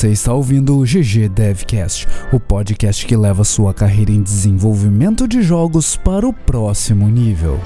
Você está ouvindo o GG Devcast, o podcast que leva sua carreira em desenvolvimento de jogos para o próximo nível.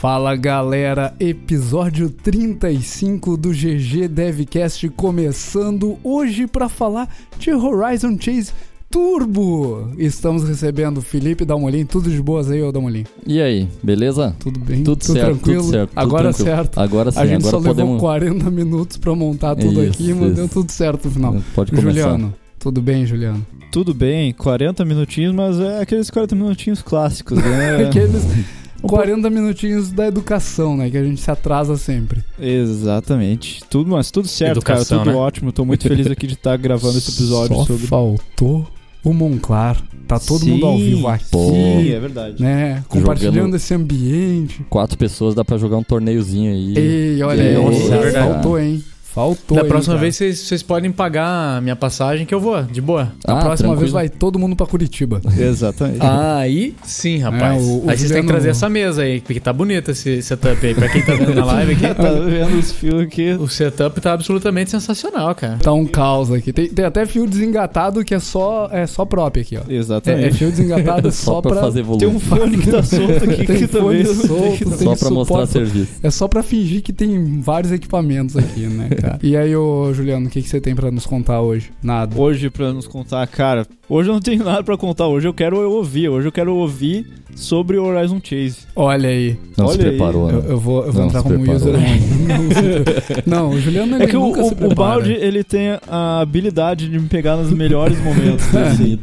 Fala galera, episódio 35 do GG Devcast começando hoje para falar de Horizon Chase Turbo. Estamos recebendo Felipe Dalmolin, tudo de boas aí, ô Dalmolin? E aí, beleza? Tudo bem? Tudo, certo, tranquilo? tudo certo. tudo Agora tranquilo. certo. Agora sim, A gente agora só levou podemos... 40 minutos pra montar tudo Isso, aqui, mas isso. deu tudo certo no final. Pode começar. Juliano, tudo bem, Juliano? Tudo bem, 40 minutinhos, mas é aqueles 40 minutinhos clássicos, né? Aqueles 40 minutinhos da educação, né? Que a gente se atrasa sempre. Exatamente. Tudo, mas tudo certo, Educação, cara. Tudo né? ótimo. Tô muito feliz aqui de estar gravando esse episódio Só sobre. faltou o Monclar. Tá todo Sim, mundo ao vivo aqui, Pô. Sim, é verdade. né? Compartilhando Jogando- esse ambiente. Quatro pessoas, dá pra jogar um torneiozinho aí. Ei, olha aí. É, Nossa, é verdade. faltou, hein? Faltou, Da próxima vez vocês, podem pagar minha passagem que eu vou, de boa. A Ah, próxima vez tranquilo. vai todo mundo pra Curitiba. Exatamente. Aí sim, rapaz. É, o- o aí vocês têm que trazer essa mesa aí, porque tá bonito esse setup aí. Pra quem tá vendo na live aqui, Tá vendo os fios aqui? o setup tá absolutamente sensacional, cara. Tá um caos aqui. Tem, tem até fio desengatado que é só, é só próprio aqui, ó. É, é Exatamente. fio desengatado Só, só pra, pra. fazer volume. Tem um fone que tá solto aqui Tem que fone também. solto, tem Só pra mostrar serviço. É só pra fingir que tem vários equipamentos aqui, né, cara? E aí, ô Juliano, o que, que você tem pra nos contar hoje? Nada. Hoje, pra nos contar, cara, hoje eu não tenho nada pra contar. Hoje eu quero ouvir. Hoje eu quero ouvir sobre Horizon Chase. Olha aí. Não se Olha aí. preparou, Eu, né? eu vou, eu vou Não, entrar se como preparou. user. Não, se- o Juliano ele É que o, nunca o, se balde, ele tem a habilidade de me pegar nos melhores momentos. assim.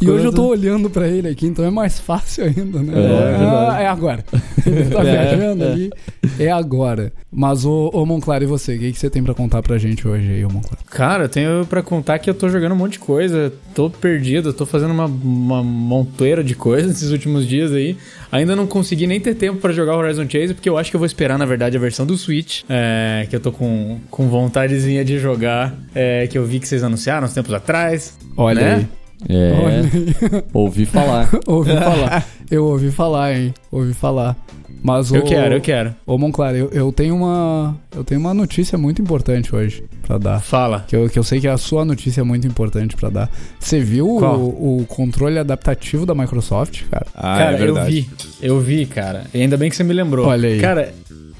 E hoje eu tô olhando pra ele aqui, então é mais fácil ainda, né? É, é Ah, é agora. Ele tá É, viajando é. ali. É agora. Mas, ô, ô Monclar, e você? O que, que você tem pra contar pra gente hoje aí, Monclar? Cara, eu tenho pra contar que eu tô jogando um monte de coisa, tô perdido, tô fazendo uma, uma montoeira de coisas nesses últimos dias aí. Ainda não consegui nem ter tempo pra jogar Horizon Chase, porque eu acho que eu vou esperar, na verdade, a versão do Switch, é, que eu tô com, com vontadezinha de jogar, é, que eu vi que vocês anunciaram uns tempos atrás. Olha Né? aí. É, Olha aí. ouvi falar. ouvi falar. Eu ouvi falar, hein? Ouvi falar. Mas, Eu ô- quero, eu quero. Ô, Monclar, eu, eu tenho uma. Eu tenho uma notícia muito importante hoje pra dar. Fala. Que eu, que eu sei que a sua notícia é muito importante pra dar. Você viu o, o controle adaptativo da Microsoft, cara? Ah, cara, é eu verdade. vi. Eu vi, cara. E ainda bem que você me lembrou. Olha aí. Cara,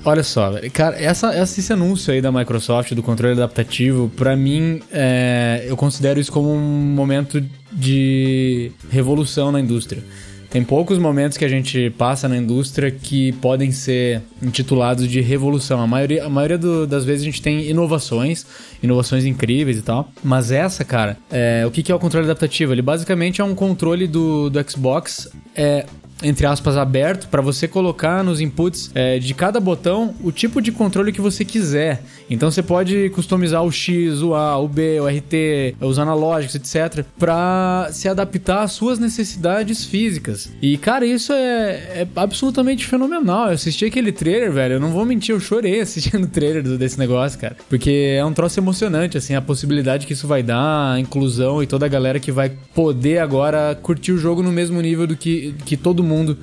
olha só. Cara, essa, essa- esse anúncio aí da Microsoft, do controle adaptativo, pra mim, é, eu considero isso como um momento de revolução na indústria. Tem poucos momentos que a gente passa na indústria que podem ser intitulados de revolução. A maioria, a maioria do- das vezes a gente tem inovações, inovações incríveis e tal. Mas essa, cara, é, o que, que é o controle adaptativo? Ele basicamente é um controle do, do Xbox. É, entre aspas, aberto para você colocar nos inputs é, de cada botão o tipo de controle que você quiser. Então você pode customizar o X, o A, o B, o RT, os analógicos, etc, para se adaptar às suas necessidades físicas. E cara, isso é, é absolutamente fenomenal. Eu assisti aquele trailer, velho. Eu não vou mentir, eu chorei assistindo o trailer desse negócio, cara, porque é um troço emocionante, assim, a possibilidade que isso vai dar, a inclusão e toda a galera que vai poder agora curtir o jogo no mesmo nível do que, que todo mundo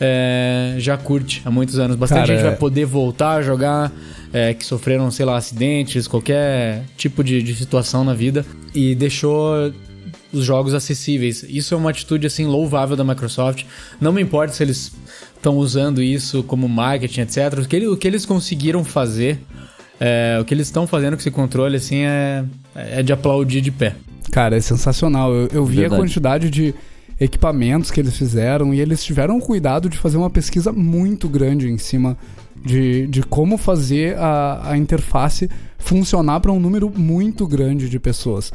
é, já curte há muitos anos. Bastante Cara, gente é- vai poder voltar a jogar, é, que sofreram, sei lá, acidentes, qualquer tipo de, de situação na vida, e deixou os jogos acessíveis. Isso é uma atitude assim louvável da Microsoft. Não me importa se eles estão usando isso como marketing, etc. O que, ele- o que eles conseguiram fazer, é, o que eles estão fazendo com esse controle, assim, é, é de aplaudir de pé. Cara, é sensacional. Eu, eu vi Verdade. a quantidade de equipamentos que eles fizeram e eles tiveram o cuidado de fazer uma pesquisa muito grande em cima de, de como fazer a, a interface funcionar para um número muito grande de pessoas.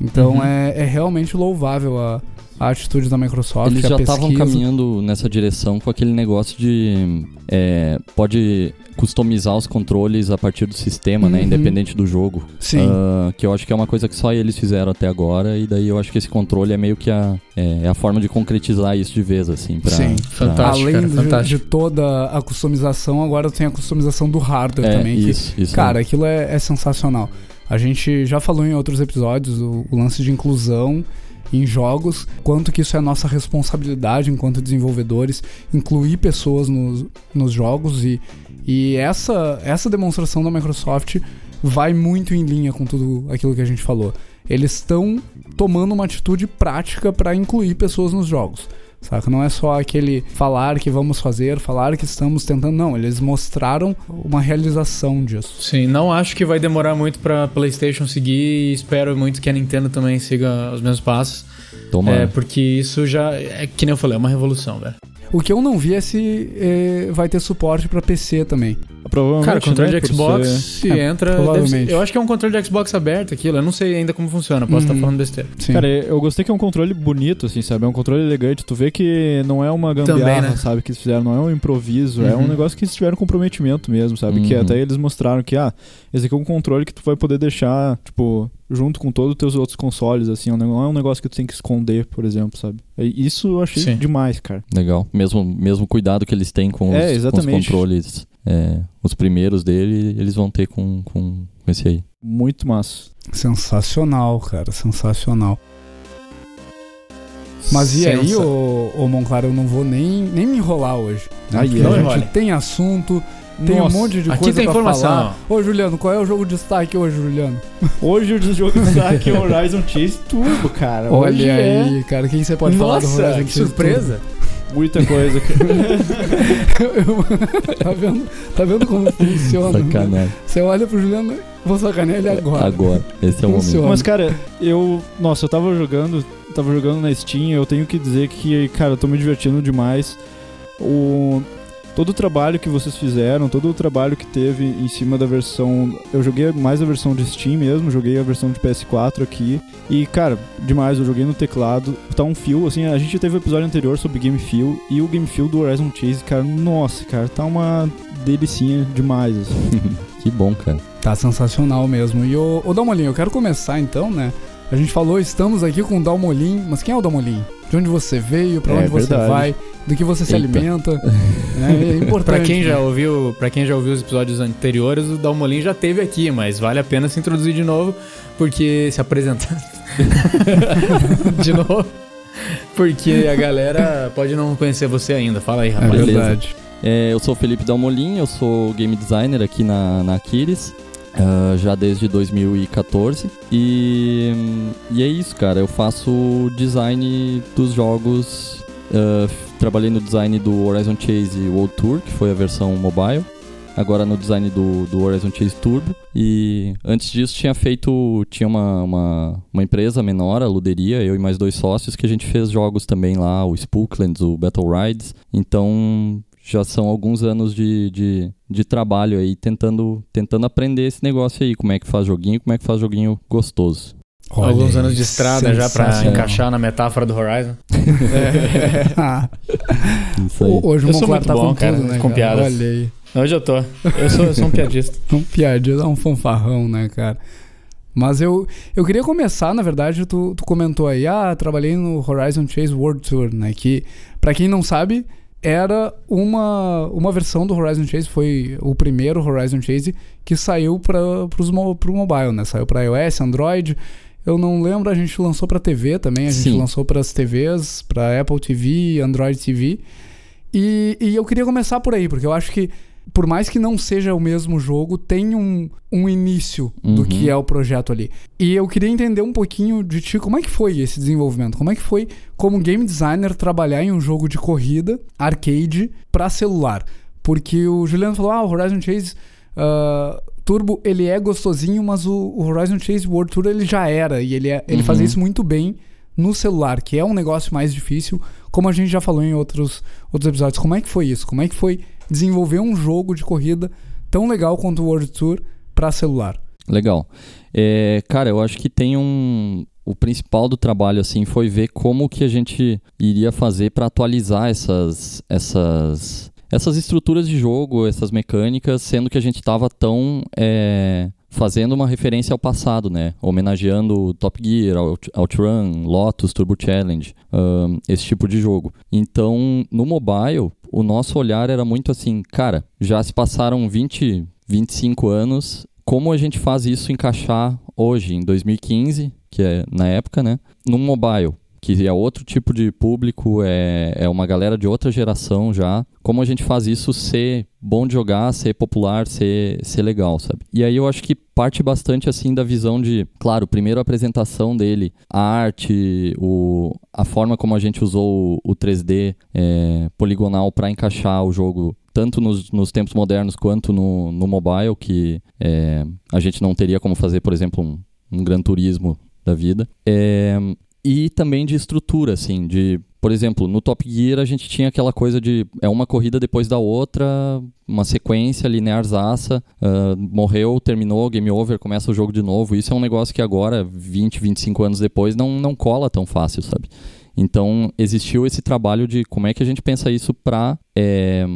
Então Uhum. é, é realmente louvável a, a atitude da Microsoft. Eles já estavam caminhando nessa direção com aquele negócio de. é, pode customizar os controles a partir do sistema, né? Uhum. Independente do jogo. Sim. Ah, que eu acho que é uma coisa que só eles fizeram até agora. E daí eu acho que esse controle é meio que a, é, é a forma de concretizar isso de vez, assim. Pra, Sim, pra- fantástico. Além cara, de, fantástico. de toda a customização, agora tem a customização do hardware É, também. que- isso, isso. Cara, aquilo é, é sensacional. A gente já falou em outros episódios o, o lance de inclusão em jogos, quanto que isso é nossa responsabilidade enquanto desenvolvedores, incluir pessoas nos, nos jogos e, e essa, essa demonstração da Microsoft vai muito em linha com tudo aquilo que a gente falou. Eles estão tomando uma atitude prática para incluir pessoas nos jogos. Saca? Não é só aquele falar que vamos fazer, falar que estamos tentando. Não, eles mostraram uma realização disso. Sim, não acho que vai demorar muito pra PlayStation seguir e espero muito que a Nintendo também siga os mesmos passos. Tomara. É, porque isso já, é que nem eu falei, é uma revolução, velho. O que eu não vi é se eh, vai ter suporte pra PC também. Provavelmente, Cara, controle né, de Xbox, ser- se É, entra. provavelmente. eu acho que é um controle de Xbox aberto aquilo. Eu não sei ainda como funciona, posso estar Uhum. falando besteira. Sim. Cara, eu gostei que é um controle bonito, assim, sabe? É um controle elegante. Tu vê que não é uma gambiarra, Também, né? sabe? Que eles fizeram, não é um improviso. É um Uhum. negócio que eles tiveram comprometimento mesmo, sabe? Que Uhum. até eles mostraram que, ah, esse aqui é um controle que tu vai poder deixar, tipo, junto com todos os teus outros consoles, assim. Não é um negócio que tu tem que esconder, por exemplo, sabe? Isso eu achei Sim. demais, cara. Legal. Mesmo, mesmo cuidado que eles têm com os, É, com os controles, é, os primeiros dele, eles vão ter com, com, com esse aí. Muito massa. Sensacional, cara, sensacional. Mas e aí, ô, ô Monclar, eu não vou nem, nem me enrolar hoje. né? Ai, Porque é. a Não gente tem assunto, tem Nossa. um monte de Aqui coisa tem pra informação. falar. Ô, Juliano, qual é o jogo de destaque hoje, Juliano? Hoje o jogo de destaque é Horizon Chase Turbo, cara. Olha Hoje é aí, cara, quem você pode falar do Nossa, Horizon que Chase surpresa. muita coisa. tá, vendo, tá vendo como funciona? Sacanagem. Você olha pro Juliano, vou sacanear ele agora. Agora. Esse é o Funciona. momento. Mas, cara, eu. Nossa, eu tava jogando. Tava jogando na Steam, eu tenho que dizer que, cara, eu tô me divertindo demais. O. Todo o trabalho que vocês fizeram, todo o trabalho que teve em cima da versão. Eu joguei mais a versão de Steam mesmo, joguei a versão de PS4 aqui. E, cara, demais, eu joguei no teclado. Tá um fio, assim, a gente teve o episódio anterior sobre Game Feel. E o Game Feel do Horizon Chase, cara, nossa, cara, tá uma delicinha demais, assim. Que bom, cara. Tá sensacional mesmo. E ô, ô Dalmolin, eu quero começar então, né? A gente falou, estamos aqui com o Dalmolin, mas quem é o Dalmolin? De onde você veio, pra É onde você verdade. vai, do que você se Eita. alimenta. É, é importante. Pra quem já né? ouviu, para quem já ouviu os episódios anteriores, o Dalmolin já teve aqui, mas vale a pena se introduzir de novo, porque se apresentar de novo, porque a galera pode não conhecer você ainda. Fala aí, É rapaz. Beleza. verdade. É, eu sou o Felipe Dalmolin, eu sou game designer aqui na, na Aquiles, ah, já desde 2014. E, e é isso, cara. Eu faço design dos jogos. f- trabalhei no design do Horizon Chase World Tour, que foi a versão mobile. Agora no design do, do Horizon Chase Turbo. E antes disso tinha feito. Tinha uma, uma, uma empresa menor, a Luderia, eu e mais dois sócios, que a gente fez jogos também lá, o Spooklands, o Battle Rides. Então já são alguns anos de, de, de trabalho aí tentando, tentando aprender esse negócio aí, como é que faz joguinho, como é que faz joguinho gostoso. Olha Alguns anos de estrada já pra sensacional. encaixar na metáfora do Horizon. Ah, Isso aí. hoje o Eu sou Monclar muito tá bom, com cara, tudo, né? com cara? piadas. Olha aí. Hoje eu tô. Eu sou, eu sou um piadista. Um piadinha, um fanfarrão, né, cara? Mas eu, eu queria começar, na verdade, tu, tu comentou aí, ah, trabalhei no Horizon Chase World Tour, né? Que, pra quem não sabe, era uma, uma versão do Horizon Chase, foi o primeiro Horizon Chase que saiu para pro mobile, né? Saiu pra iOS, Android. Eu não lembro, a gente lançou pra TV também, a gente Sim. lançou pras TVs, pra Apple TV, Android TV. E, e eu queria começar por aí, porque eu acho que, por mais que não seja o mesmo jogo, tem um, um início do Uhum. que é o projeto ali. E eu queria entender um pouquinho de ti, como é que foi esse desenvolvimento? Como é que foi, como game designer, trabalhar em um jogo de corrida, arcade, pra celular? Porque o Juliano falou, ah, o Horizon Chase ah, Turbo, ele é gostosinho, mas o, o Horizon Chase World Tour, ele já era, e ele, é, ele Uhum. fazia isso muito bem no celular, que é um negócio mais difícil, como a gente já falou em outros, outros episódios. Como é que foi isso? Como é que foi desenvolver um jogo de corrida tão legal quanto o World Tour pra celular? Legal. É, cara, eu acho que tem um. O principal do trabalho assim foi ver como que a gente iria fazer para atualizar essas essas essas estruturas de jogo, essas mecânicas, sendo que a gente estava tão é, fazendo uma referência ao passado, né? Homenageando Top Gear, Out- Outrun, Lotus, Turbo Challenge, ahn, esse tipo de jogo. Então, no mobile, o nosso olhar era muito assim, cara, já se passaram 20, 25 anos, como a gente faz isso encaixar hoje, em 2015, que é na época, né? No mobile, que é outro tipo de público, é, é uma galera de outra geração já. Como a gente faz isso ser bom de jogar, ser popular, ser, ser legal, sabe? E aí eu acho que parte bastante assim da visão de, claro, primeiro a apresentação dele, a arte, o, a forma como a gente usou o, o 3D é, poligonal para encaixar o jogo tanto nos, nos, tempos modernos quanto no, no mobile, que é, a gente não teria como fazer, por exemplo, um, um Gran Turismo da vida. É, e também de estrutura, assim, de por exemplo, no Top Gear a gente tinha aquela coisa de é uma corrida depois da outra, uma sequência linearzaça, uh, morreu, terminou, game over, começa o jogo de novo. Isso é um negócio que agora, 20, 25 anos depois, não, não cola tão fácil, sabe? Então, existiu esse trabalho de como é que a gente pensa isso para é,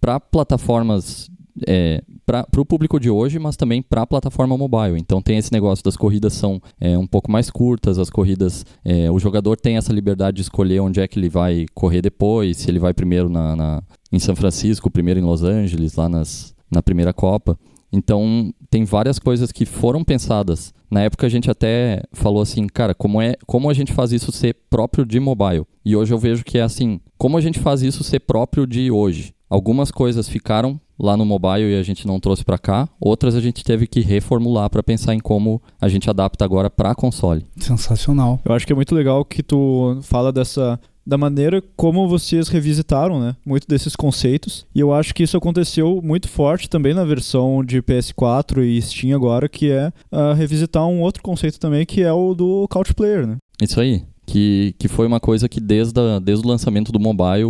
para plataformas é, para o público de hoje, mas também para a plataforma mobile. Então tem esse negócio das corridas são é, um pouco mais curtas, as corridas, é, o jogador tem essa liberdade de escolher onde é que ele vai correr depois, se ele vai primeiro na, na em São Francisco, primeiro em Los Angeles, lá nas, na primeira Copa. Então, tem várias coisas que foram pensadas. Na época a gente até falou assim, cara, como é, como a gente faz isso ser próprio de mobile? E hoje eu vejo que é assim, como a gente faz isso ser próprio de hoje? Algumas coisas ficaram lá no mobile e a gente não trouxe para cá, outras a gente teve que reformular para pensar em como a gente adapta agora para console. Sensacional. Eu acho que é muito legal que tu fala dessa da maneira como vocês revisitaram, né, muito desses conceitos. E eu acho que isso aconteceu muito forte também na versão de PS4 e Steam agora, que é uh, revisitar um outro conceito também, que é o do couch player, né? Isso aí que, que foi uma coisa que desde, a, desde o lançamento do mobile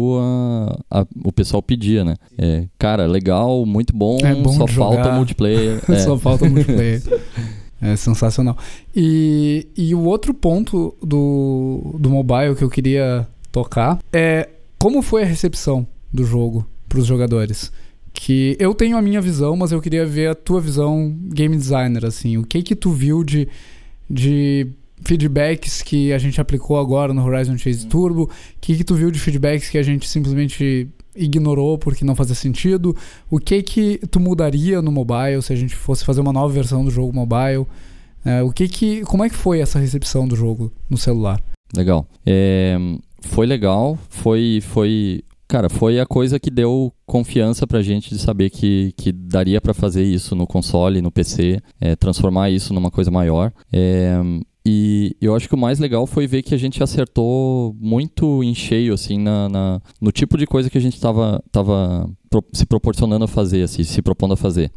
a, a, o pessoal pedia, né? É, cara, legal, muito bom, é bom só falta multiplayer. é. Só falta multiplayer. É sensacional. E, e o outro ponto do, do mobile que eu queria tocar é como foi a recepção do jogo para os jogadores. Que eu tenho a minha visão, mas eu queria ver a tua visão game designer, assim. O que que tu viu de, de feedbacks que a gente aplicou agora no Horizon Chase Turbo? O que, que tu viu de feedbacks que a gente simplesmente ignorou porque não fazia sentido? O que que tu mudaria no mobile se a gente fosse fazer uma nova versão do jogo mobile? É, o que que, como é que foi essa recepção do jogo no celular? Legal. É, foi legal, foi, foi Cara, foi a coisa que deu confiança pra gente de saber que, que daria para fazer isso no console, no PC, é, transformar isso numa coisa maior. É, e eu acho que o mais legal foi ver que a gente acertou muito em cheio, assim, na, na no tipo de coisa que a gente estava tava se proporcionando a fazer, assim, se propondo a fazer.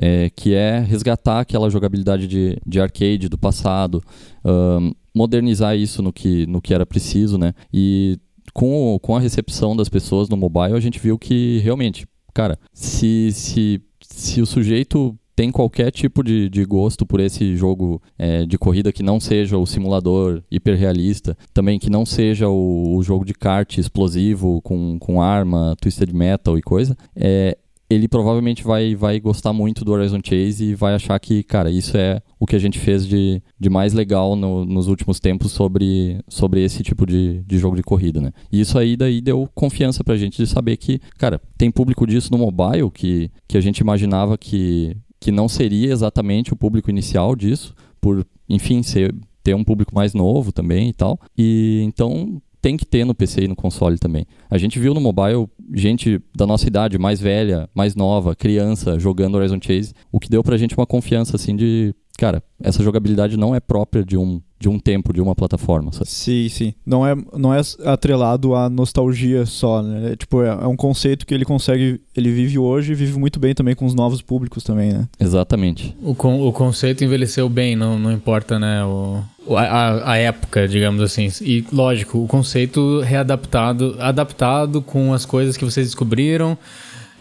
É, que é resgatar aquela jogabilidade de, de arcade do passado, um, modernizar isso no que, no que era preciso, né? E com, com a recepção das pessoas no mobile, a gente viu que realmente, cara, se, se, se o sujeito tem qualquer tipo de, de gosto por esse jogo é, de corrida que não seja o simulador hiperrealista, também que não seja o, o, jogo de kart explosivo com, com arma, twisted metal e coisa, é, ele provavelmente vai, vai gostar muito do Horizon Chase e vai achar que, cara, isso é o que a gente fez de, de mais legal no, nos últimos tempos sobre, sobre esse tipo de, de jogo de corrida, né? E isso aí daí deu confiança pra gente de saber que, cara, tem público disso no mobile que, que a gente imaginava que que não seria exatamente o público inicial disso, por, enfim, ser, ter um público mais novo também e tal. E então tem que ter no PC e no console também. A gente viu no mobile gente da nossa idade, mais velha, mais nova, criança, jogando Horizon Chase, o que deu pra gente uma confiança assim de, cara, essa jogabilidade não é própria de um de um tempo, de uma plataforma. Sabe? Sim, sim. Não é, não é atrelado à nostalgia só, né? É, tipo, é, é, um conceito que ele consegue, ele vive hoje e vive muito bem também com os novos públicos também, né? Exatamente. O, con o conceito envelheceu bem, não, não importa, né, o, a, a época, digamos assim. E, lógico, o conceito readaptado, adaptado com as coisas que vocês descobriram,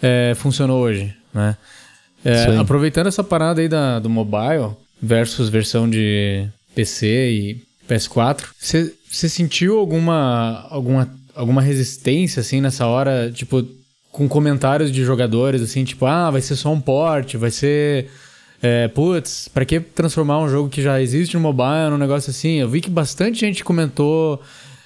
é, funcionou hoje, né? É, aproveitando essa parada aí da, do mobile versus versão de PC e PS4. Você sentiu alguma, alguma, alguma resistência, assim, nessa hora? Tipo, com comentários de jogadores, assim, tipo, ah, vai ser só um port, vai ser... É, putz, pra que transformar um jogo que já existe no mobile num negócio assim? Eu vi que bastante gente comentou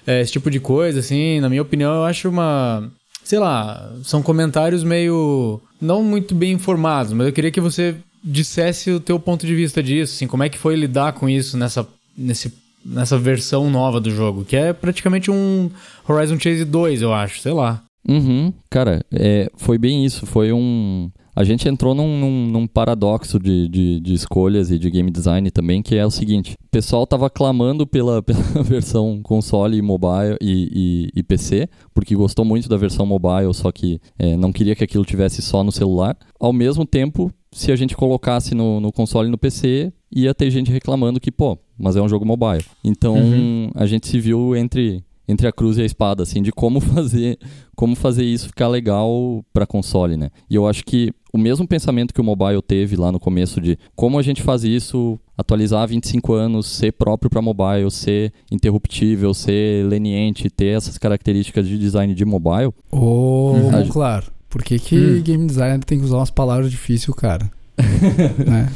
é, esse tipo de coisa, assim. Na minha opinião, eu acho uma. Sei lá, são comentários meio. não muito bem informados, mas eu queria que você dissesse o teu ponto de vista disso, assim, como é que foi lidar com isso nessa nesse, nessa versão nova do jogo, que é praticamente um Horizon Chase 2, eu acho, sei lá. Uhum, cara, é, foi bem isso. Foi um. A gente entrou num, num, num paradoxo de, de, de, escolhas e de game design também, que é o seguinte: o pessoal tava clamando pela, pela versão console, mobile e, e, e, PC, porque gostou muito da versão mobile, só que é, não queria que aquilo tivesse só no celular. Ao mesmo tempo, se a gente colocasse no, no console e no PC, ia ter gente reclamando que, pô, mas é um jogo mobile. Então uhum. a gente se viu entre entre a cruz e a espada, assim, de como fazer, como fazer isso ficar legal para console, né? E eu acho que o mesmo pensamento que o mobile teve lá no começo de como a gente faz isso, atualizar 25 anos, ser próprio para mobile, ser interruptível, ser leniente, ter essas características de design de mobile. Oh, uhum. claro. Por que, que hum. game designer tem que usar umas palavras difíceis, cara? né?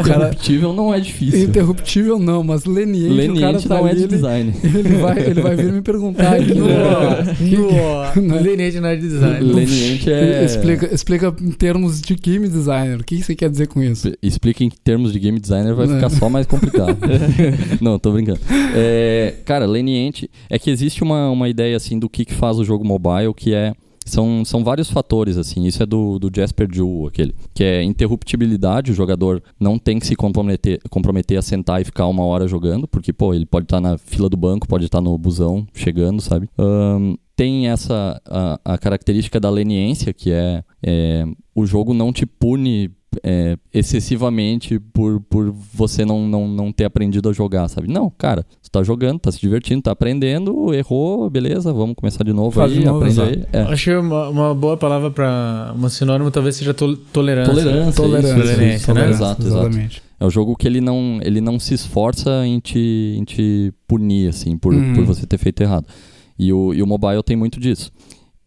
Interruptível não é difícil. Interruptível não, mas leniente, leniente o cara tá não ali, é de design. Ele, ele, vai, ele vai vir me perguntar aqui. no, no, leniente não é de design. Leniente é... Explica, explica em termos de game designer. O que você quer dizer com isso? Explica em termos de game designer, vai ficar só mais complicado. não, tô brincando. É, cara, leniente... É que existe uma, uma ideia, assim, do que, que faz o jogo mobile, que é são, são vários fatores, assim. Isso é do, do Jasper Jewell, aquele. Que é interruptibilidade. O jogador não tem que se comprometer, comprometer a sentar e ficar uma hora jogando, porque, pô, ele pode estar tá na fila do banco, pode estar tá no busão chegando, sabe? Um, tem essa a, a, característica da leniência, que é, é o jogo não te pune é, excessivamente por, por você não, não, não ter aprendido a jogar, sabe? Não, cara, você tá jogando, tá se divertindo, tá aprendendo, errou, beleza, vamos começar de novo Faz aí, de novo, aprende aí. É. Acho que uma, uma boa palavra para um sinônimo talvez seja to tolerância. Tolerância, tolerância, isso, tolerância isso, né? Exato, exatamente. É o jogo que ele não, ele não se esforça em te, em te punir, assim, por, uhum. por você ter feito errado. E o, e o mobile tem muito disso.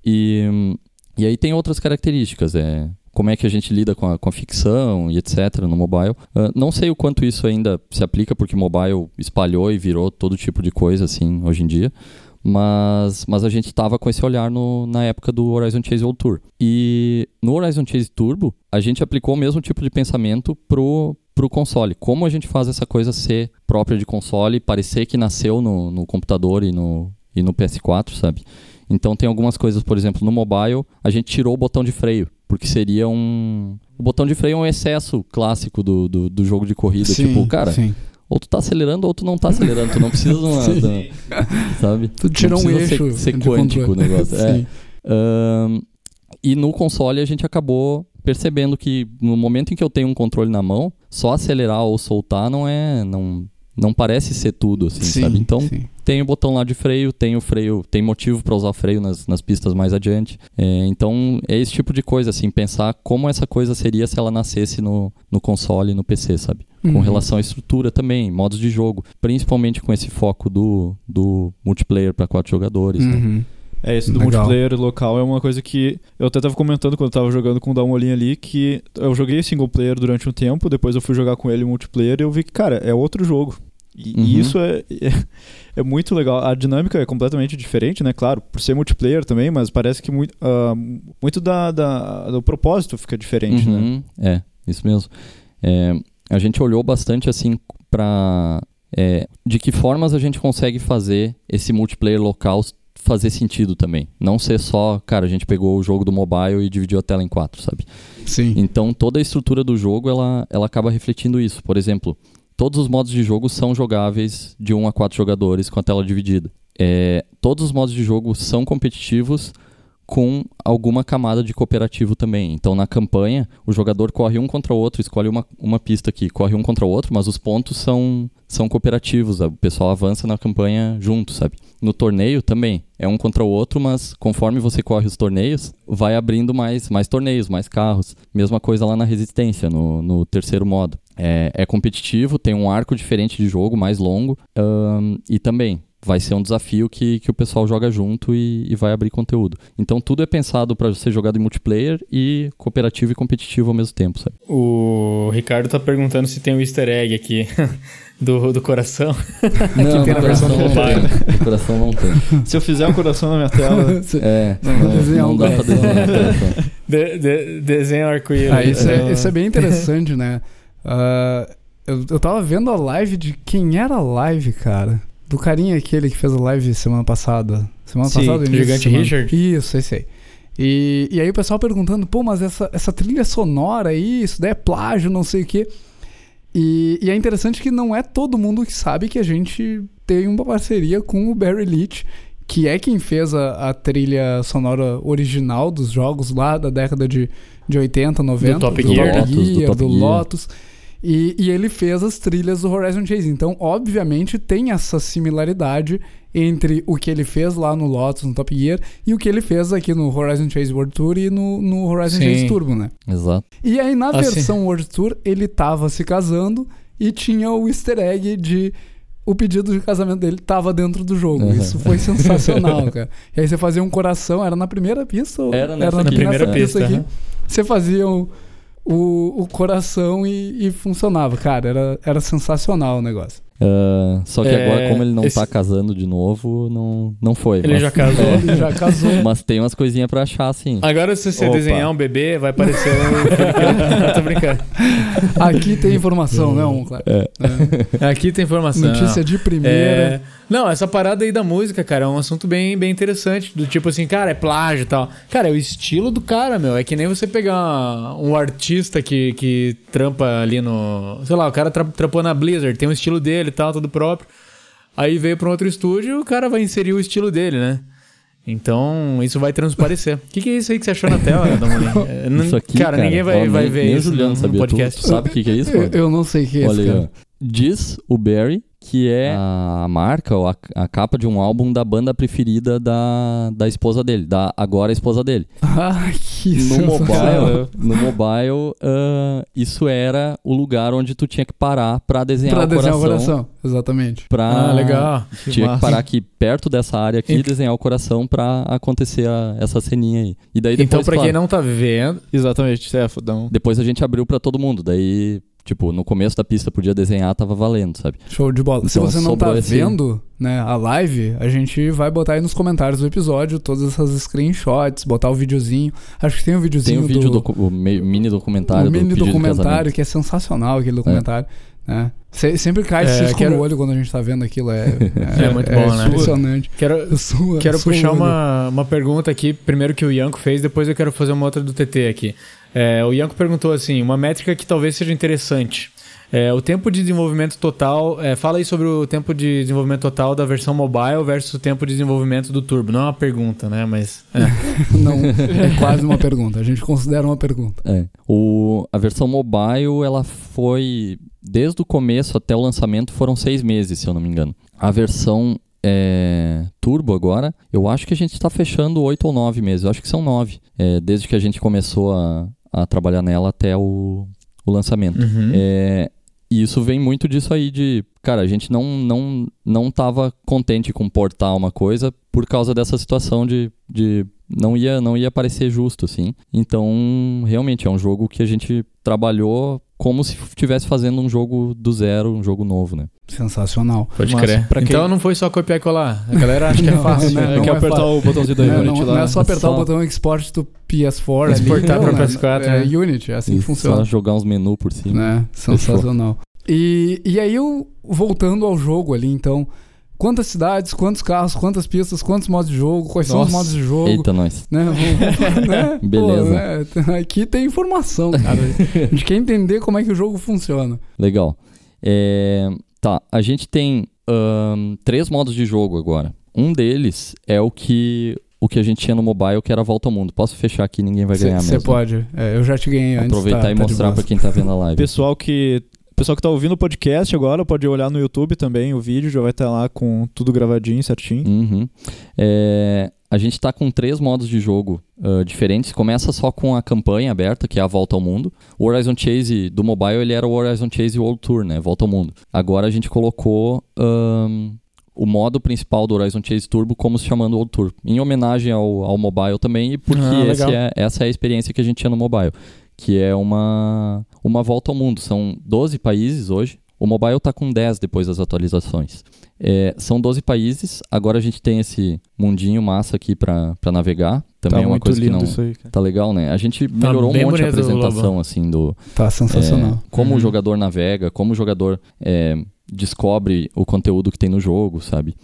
E, e aí tem outras características, é como é que a gente lida com a, com a ficção e etc. no mobile. Uh, não sei o quanto isso ainda se aplica, porque mobile espalhou e virou todo tipo de coisa assim hoje em dia. Mas, mas a gente estava com esse olhar no, na época do Horizon Chase World Tour. E no Horizon Chase Turbo, a gente aplicou o mesmo tipo de pensamento pro, pro console. Como a gente faz essa coisa ser própria de console, parecer que nasceu no, no computador e no, e no PS4, sabe? Então tem algumas coisas, por exemplo, no mobile, a gente tirou o botão de freio, porque seria um. O botão de freio é um excesso clássico do, do, do jogo de corrida. Sim, tipo, cara, sim. ou tu tá acelerando ou tu não tá acelerando. Tu não precisa uma, sabe? Tu tirou um eixo. Ser, ser quântico o negócio. é. Um, e no console a gente acabou percebendo que no momento em que eu tenho um controle na mão, só acelerar ou soltar não é. Não, não parece ser tudo, assim, sim, sabe? Então, sim. tem o botão lá de freio, tem o freio, tem motivo para usar freio nas, nas pistas mais adiante. É, então, é esse tipo de coisa, assim, pensar como essa coisa seria se ela nascesse no, no console e no PC, sabe? Uhum. Com relação à estrutura também, modos de jogo, principalmente com esse foco do, do multiplayer para quatro jogadores, né? uhum. né? É, esse do Legal. multiplayer local é uma coisa que eu até tava comentando quando eu tava jogando com o Dalmolin ali, que eu joguei single player durante um tempo, depois eu fui jogar com ele multiplayer e eu vi que, cara, é outro jogo. E, uhum. e isso é, é, é, muito legal. A dinâmica é completamente diferente, né? Claro, por ser multiplayer também, mas parece que muito, uh, muito da, da, do propósito fica diferente, né? uhum. né? É, isso mesmo. É, a gente olhou bastante assim para é, de que formas a gente consegue fazer esse multiplayer local fazer sentido também. Não ser só, cara, a gente pegou o jogo do mobile e dividiu a tela em quatro, sabe? Sim. Então toda a estrutura do jogo ela, ela acaba refletindo isso. Por exemplo, todos os modos de jogo são jogáveis de 1 a 4 jogadores com a tela dividida. É, todos os modos de jogo são competitivos com alguma camada de cooperativo também. Então, na campanha, o jogador corre um contra o outro, escolhe uma, uma pista aqui, corre um contra o outro, mas os pontos são, são cooperativos, o pessoal avança na campanha junto, sabe? No torneio também, é um contra o outro, mas conforme você corre os torneios, vai abrindo mais, mais torneios, mais carros. Mesma coisa lá na resistência, no, no terceiro modo. É, é competitivo, tem um arco diferente de jogo, mais longo, um, e também vai ser um desafio que, que o pessoal joga junto e, e vai abrir conteúdo. Então tudo é pensado para ser jogado em multiplayer e cooperativo e competitivo ao mesmo tempo, sabe? O Ricardo tá perguntando se tem um easter egg aqui. Do, do coração. Não, tem na versão do mobile. Do coração não tem. Se eu fizer um coração na minha tela. é, não, não, desenhar não dá pra desenhar de, de, desenha arco-íris. Ah, isso, é, isso é bem interessante, né? Uh, eu, eu tava vendo a live de quem era a live, cara. Do carinha aquele que fez a live semana passada. Semana Sim, passada, o início Gigante semana. Richard? Isso, esse aí. E, e aí o pessoal perguntando, pô, mas essa, essa trilha sonora aí, isso daí é plágio, não sei o quê. E, e é interessante que não é todo mundo que sabe que a gente tem uma parceria com o Barry Leach, que é quem fez a, a trilha sonora original dos jogos lá da década de, de 80, 90. Top do Gear. Top Lotus, do Gear, Top do Gear. Lotus. E, e ele fez as trilhas do Horizon Chase. Então, obviamente, tem essa similaridade entre o que ele fez lá no Lotus, no Top Gear, e o que ele fez aqui no Horizon Chase World Tour e no, no Horizon Sim. Chase Turbo, né? Exato. E aí, na Assim. versão World Tour, ele tava se casando e tinha o easter egg de o pedido de casamento dele tava dentro do jogo. Uhum. Isso foi sensacional, cara. E aí você fazia um coração, era na primeira pista ou Era nessa na, aqui. Na primeira nessa pista, aqui? aham. Você fazia o, o, o coração e, e funcionava. Cara, era, era sensacional o negócio. Ah, só que É, agora, como ele não esse- tá casando de novo, não, não foi. Ele mas, já casou. Ele já casou. mas tem umas coisinhas pra achar, assim. Agora, se você Opa. desenhar um bebê, vai aparecer um. Não, tô brincando. Aqui tem informação, né, um, claro. Aqui tem informação. Notícia de primeira. É... Não, essa parada aí da música, cara, é um assunto bem, bem interessante. Do tipo assim, cara, é plágio e tal. Cara, é o estilo do cara, meu. É que nem você pegar um artista que, que trampa ali no. Sei lá, o cara tra trampou na Blizzard, tem um estilo dele e tal, tudo próprio. Aí veio pra um outro estúdio e o cara vai inserir o estilo dele, né? Então, isso vai transparecer. O que, que é isso aí que você achou na tela, Damolim? É, Isso aqui, cara, ninguém vai, ó, vai nem- ver nem isso Juliano no, sabia. podcast. Tu sabe o que, que é isso, Eu, eu não sei o que é esse, Olha cara. Diz o Barry que é a marca ou a, a capa de um álbum da banda preferida da, da esposa dele, da agora esposa dele. Ah, que No mobile, no mobile ah, isso era o lugar onde tu tinha que parar pra desenhar, Pra o, desenhar coração, o coração. Exatamente. Pra, Ah, legal. Tinha massa. que parar aqui perto dessa área aqui e desenhar o coração pra acontecer a- essa ceninha aí. E daí depois, Então, pra quem claro, não tá vendo, Exatamente, é, fodão. depois a gente abriu pra todo mundo. Daí, tipo, no começo da pista podia desenhar, tava valendo, sabe? Show de bola. Se Então, você não tá esse- vendo né, a live, a gente vai botar aí nos comentários do episódio todas essas screenshots, botar o videozinho. Acho que tem um Tem videozinho o vídeo, do docu- o mini documentário o mini do documentário, que é sensacional aquele documentário. né? Se- sempre cai É, cisco quero- no olho quando a gente tá vendo aquilo. É, É muito bom, né? impressionante. quero, Sua- Quero sua puxar olho. uma, uma pergunta aqui, primeiro que o Ianco fez, depois eu quero fazer uma outra do TT aqui. É, o Ianco perguntou assim, uma métrica que talvez seja interessante. É, o tempo de desenvolvimento total, é, fala aí sobre o tempo de desenvolvimento total da versão mobile versus o tempo de desenvolvimento do Turbo. Não é uma pergunta, né? Mas. é. Não, é quase uma pergunta. A gente considera uma pergunta. É. O, a versão mobile, ela foi. Desde o começo até o lançamento foram seis meses, se eu não me engano. A versão é, Turbo agora, eu acho que a gente está fechando oito ou nove meses. Eu acho que são nove. é, desde que a gente começou a, a trabalhar nela até o, o lançamento. Uhum. É, e isso vem muito disso aí de, cara, a gente não não não tava contente com portar uma coisa por causa dessa situação de, de não ia não ia parecer justo assim. Então, realmente é um jogo que a gente trabalhou como se estivesse fazendo um jogo do zero, um jogo novo, né? Sensacional. Pode Massa. crer. Quem- Então não foi só copiar e colar. A galera acha que é Não, fácil. né? né? Não Quer é apertar fácil. o botãozinho da Não, Unity não, lá. não é só apertar Só- o botão export do PS4 ali, Exportar não, pra né? PS4, É né? Unity, é assim que E funciona. Só jogar uns menus por cima. né? Sensacional. E, e aí, eu, voltando ao jogo ali, então, quantas cidades, quantos carros, quantas pistas, quantos modos de jogo, quais são os Nossa. modos de jogo, Eita, nós. né? Né? Pô, Beleza. né? Aqui tem informação, cara. A gente quer entender como é que o jogo funciona. Legal. É, tá, a gente tem ahn, três modos de jogo agora. Um deles é o que o que a gente tinha no mobile, que era a volta ao mundo. Posso fechar aqui, ninguém vai ganhar Você mesmo. pode. É, eu já te ganhei antes. Aproveitar tá- e tá mostrar boa. pra quem tá vendo a live. Pessoal que pessoal que tá ouvindo o podcast agora pode olhar no YouTube também, o vídeo já vai estar lá com tudo gravadinho, certinho. Uhum. É, a gente tá com três modos de jogo ah, diferentes. Começa só com a campanha aberta, que é a volta ao mundo. O Horizon Chase do mobile, ele era o Horizon Chase World Tour, né? Volta ao mundo. Agora a gente colocou ahn, o modo principal do Horizon Chase Turbo como se chamando World Tour. Em homenagem ao, ao mobile também, e porque Ah, é- essa é a experiência que a gente tinha no mobile. Que é uma, uma volta ao mundo. São 12 países hoje. O mobile tá com 10 depois das atualizações. É, são 12 países, agora a gente tem esse mundinho massa aqui para navegar. Também tá é uma muito coisa que não. isso aí, cara. Tá legal, né? A gente melhorou bem um monte a apresentação, assim, do, Tá sensacional. é, como Uhum. o jogador navega, como o jogador é, descobre o conteúdo que tem no jogo, sabe?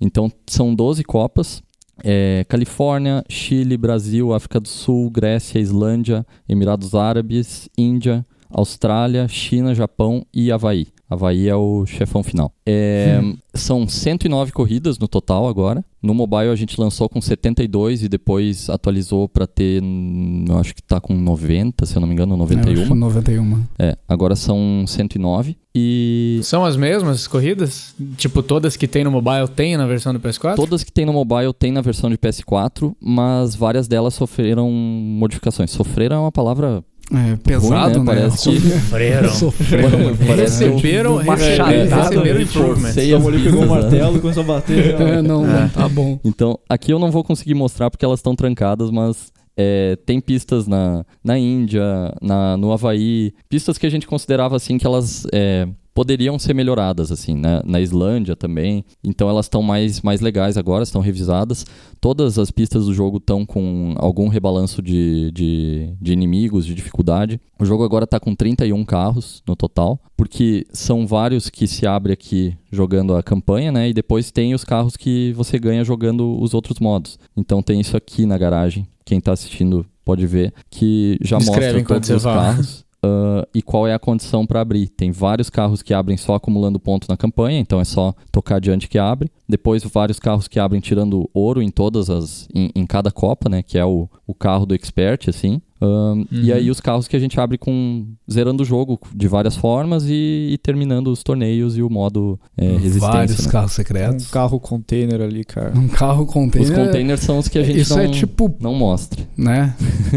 Então, são 12 Copas. é, Califórnia, Chile, Brasil, África do Sul, Grécia, Islândia, Emirados Árabes, Índia, Austrália, China, Japão e Havaí. Havaí é o chefão final. É, São 109 corridas no total agora. No mobile a gente lançou com 72 e depois atualizou para ter, hum, eu acho que tá com 90, se eu não me engano, É, eu 91. acho 91. É, agora são 109. E São as mesmas corridas? Tipo, todas que tem no mobile tem na versão do PS4? todas que tem no mobile tem na versão de PS4, mas várias delas sofreram modificações. Sofreram é uma palavra. É pesado, né? né? Parece que- Sofreram. Sofreram. Parece que eu Receberam, receberam, machadada, receberam né? improvements. Forcei O pegou um né? martelo e começou a bater. É, não, não tá bom. Então, aqui eu não vou conseguir mostrar porque elas estão trancadas, mas é, tem pistas na, na Índia, na, no Havaí, pistas que a gente considerava assim que elas é, poderiam ser melhoradas, assim, né? na Islândia também. Então elas estão mais, mais legais agora, estão revisadas. Todas as pistas do jogo estão com algum rebalanço de, de, de inimigos, de dificuldade. O jogo agora está com 31 carros no total, porque são vários que se abre aqui jogando a campanha, né? E depois tem os carros que você ganha jogando os outros modos. Então tem isso aqui na garagem. Quem tá assistindo pode ver que já Descreve mostra todos os carros. ah, e qual é a condição para abrir? Tem vários carros que abrem só acumulando ponto na campanha, então é só tocar adiante que abre. Depois vários carros que abrem tirando ouro em todas as, em, em cada copa, né? Que é o, o carro do expert, assim. Ahn, E Uhum. aí os carros que a gente abre com zerando o jogo de várias formas e, e terminando os torneios e o modo é, resistência. Vários né? carros Um secretos. carro container ali, cara. Um carro Os container. containers são os que a gente Isso não, é tipo, não mostra. né?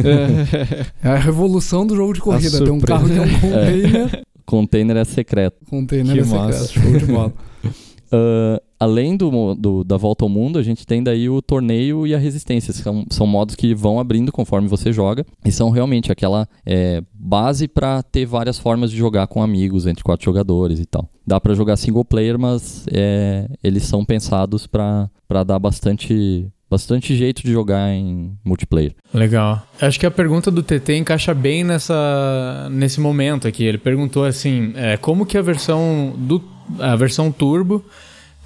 É a revolução do jogo de corrida. Tem um carro que é um container. Container é secreto. Container Que é secreto. massa. Show de bola. Ah, além do, do- da volta ao mundo, a gente tem daí o torneio e a resistência. São, são modos que vão abrindo conforme você joga e são realmente aquela é, base para ter várias formas de jogar com amigos entre quatro jogadores e tal. Dá para jogar single player, mas é, eles são pensados para dar bastante bastante jeito de jogar em multiplayer. Legal. Acho que a pergunta do TT encaixa bem nessa, nesse momento aqui. Ele perguntou assim, é, como que a versão do a versão Turbo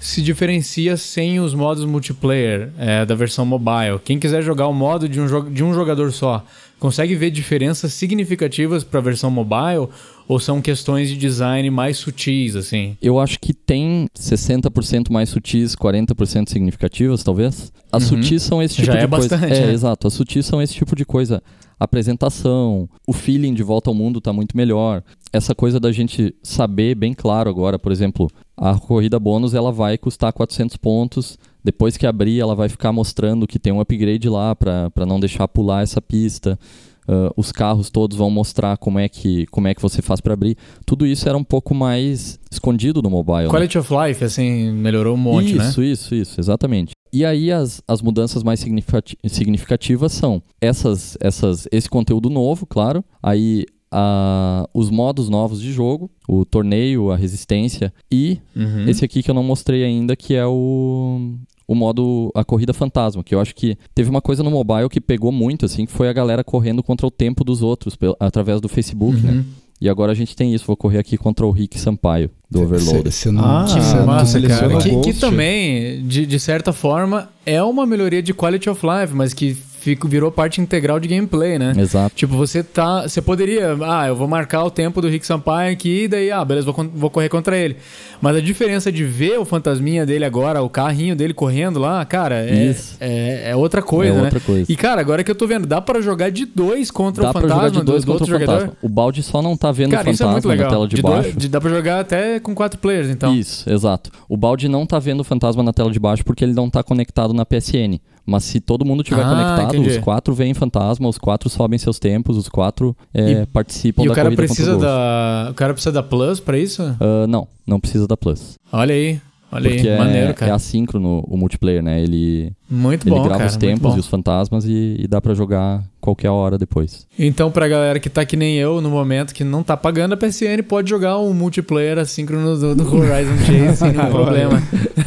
se diferencia sem os modos multiplayer é, da versão mobile. Quem quiser jogar o modo de um, jo- de um jogador só, consegue ver diferenças significativas para a versão mobile ou são questões de design mais sutis assim? Eu acho que tem 60% mais sutis, 40% significativas, talvez. As Uhum. sutis são esse tipo Já de é coisa. bastante, é, né? exato. As sutis são esse tipo de coisa. Apresentação, o feeling de volta ao mundo tá muito melhor. Essa coisa da gente saber bem claro agora, por exemplo, a corrida bônus ela vai custar 400 pontos. Depois que abrir, ela vai ficar mostrando que tem um upgrade lá para não deixar pular essa pista. Ah, os carros todos vão mostrar como é que, como é que você faz para abrir. Tudo isso era um pouco mais escondido no mobile. né? Quality of life assim melhorou um monte, né? isso, isso, isso, exatamente. E aí as, as mudanças mais significati- significativas são essas, essas, esse conteúdo novo, claro. Aí a- os modos novos de jogo, o torneio, a resistência e Uhum. esse aqui que eu não mostrei ainda, que é o, o modo a corrida fantasma, que eu acho que teve uma coisa no mobile que pegou muito, assim, que foi a galera correndo contra o tempo dos outros, pel- através do Facebook, né? Uhum. E agora a gente tem isso, vou correr aqui contra o Rick Sampaio, do Overloader. Você não, Ah, que não Massa, seleciona cara. Que, que também, de, de certa forma, é uma melhoria de quality of life, mas que fica, virou parte integral de gameplay, né? Exato. Tipo, você tá. Você poderia. Ah, eu vou marcar o tempo do Rick Sampaio aqui, e daí, ah, beleza, vou, vou correr contra ele. Mas a diferença de ver o fantasminha dele agora, o carrinho dele correndo lá, cara, é, Isso. é, é outra coisa, é né? outra coisa. E, cara, agora que eu tô vendo, dá pra jogar de dois contra Dá o pra fantasma jogar de dois do, do contra outro o jogador? fantasma. O balde só não tá vendo Cara, o isso é fantasma muito legal. na tela de, dois- baixo. de- dá pra jogar até com quatro players, então. Isso, exato. O balde não tá vendo o fantasma na tela de baixo porque ele não tá conectado na PSN. Mas se todo mundo tiver Ah, conectado, entendi. os quatro veem fantasma, os quatro sobem seus tempos, os quatro é, participam E da o cara precisa o da. O cara precisa da Plus pra isso? Ah, não, não precisa da Plus. Olha aí. Olha aí, Porque é, maneiro, é cara. assíncrono o multiplayer, né? Ele, Muito ele bom, grava cara. os tempos e os fantasmas e, e dá pra jogar qualquer hora depois. Então, pra galera que tá que nem eu no momento, que não tá pagando a PSN, pode jogar um multiplayer assíncrono do, do Horizon Chase sem nenhum problema.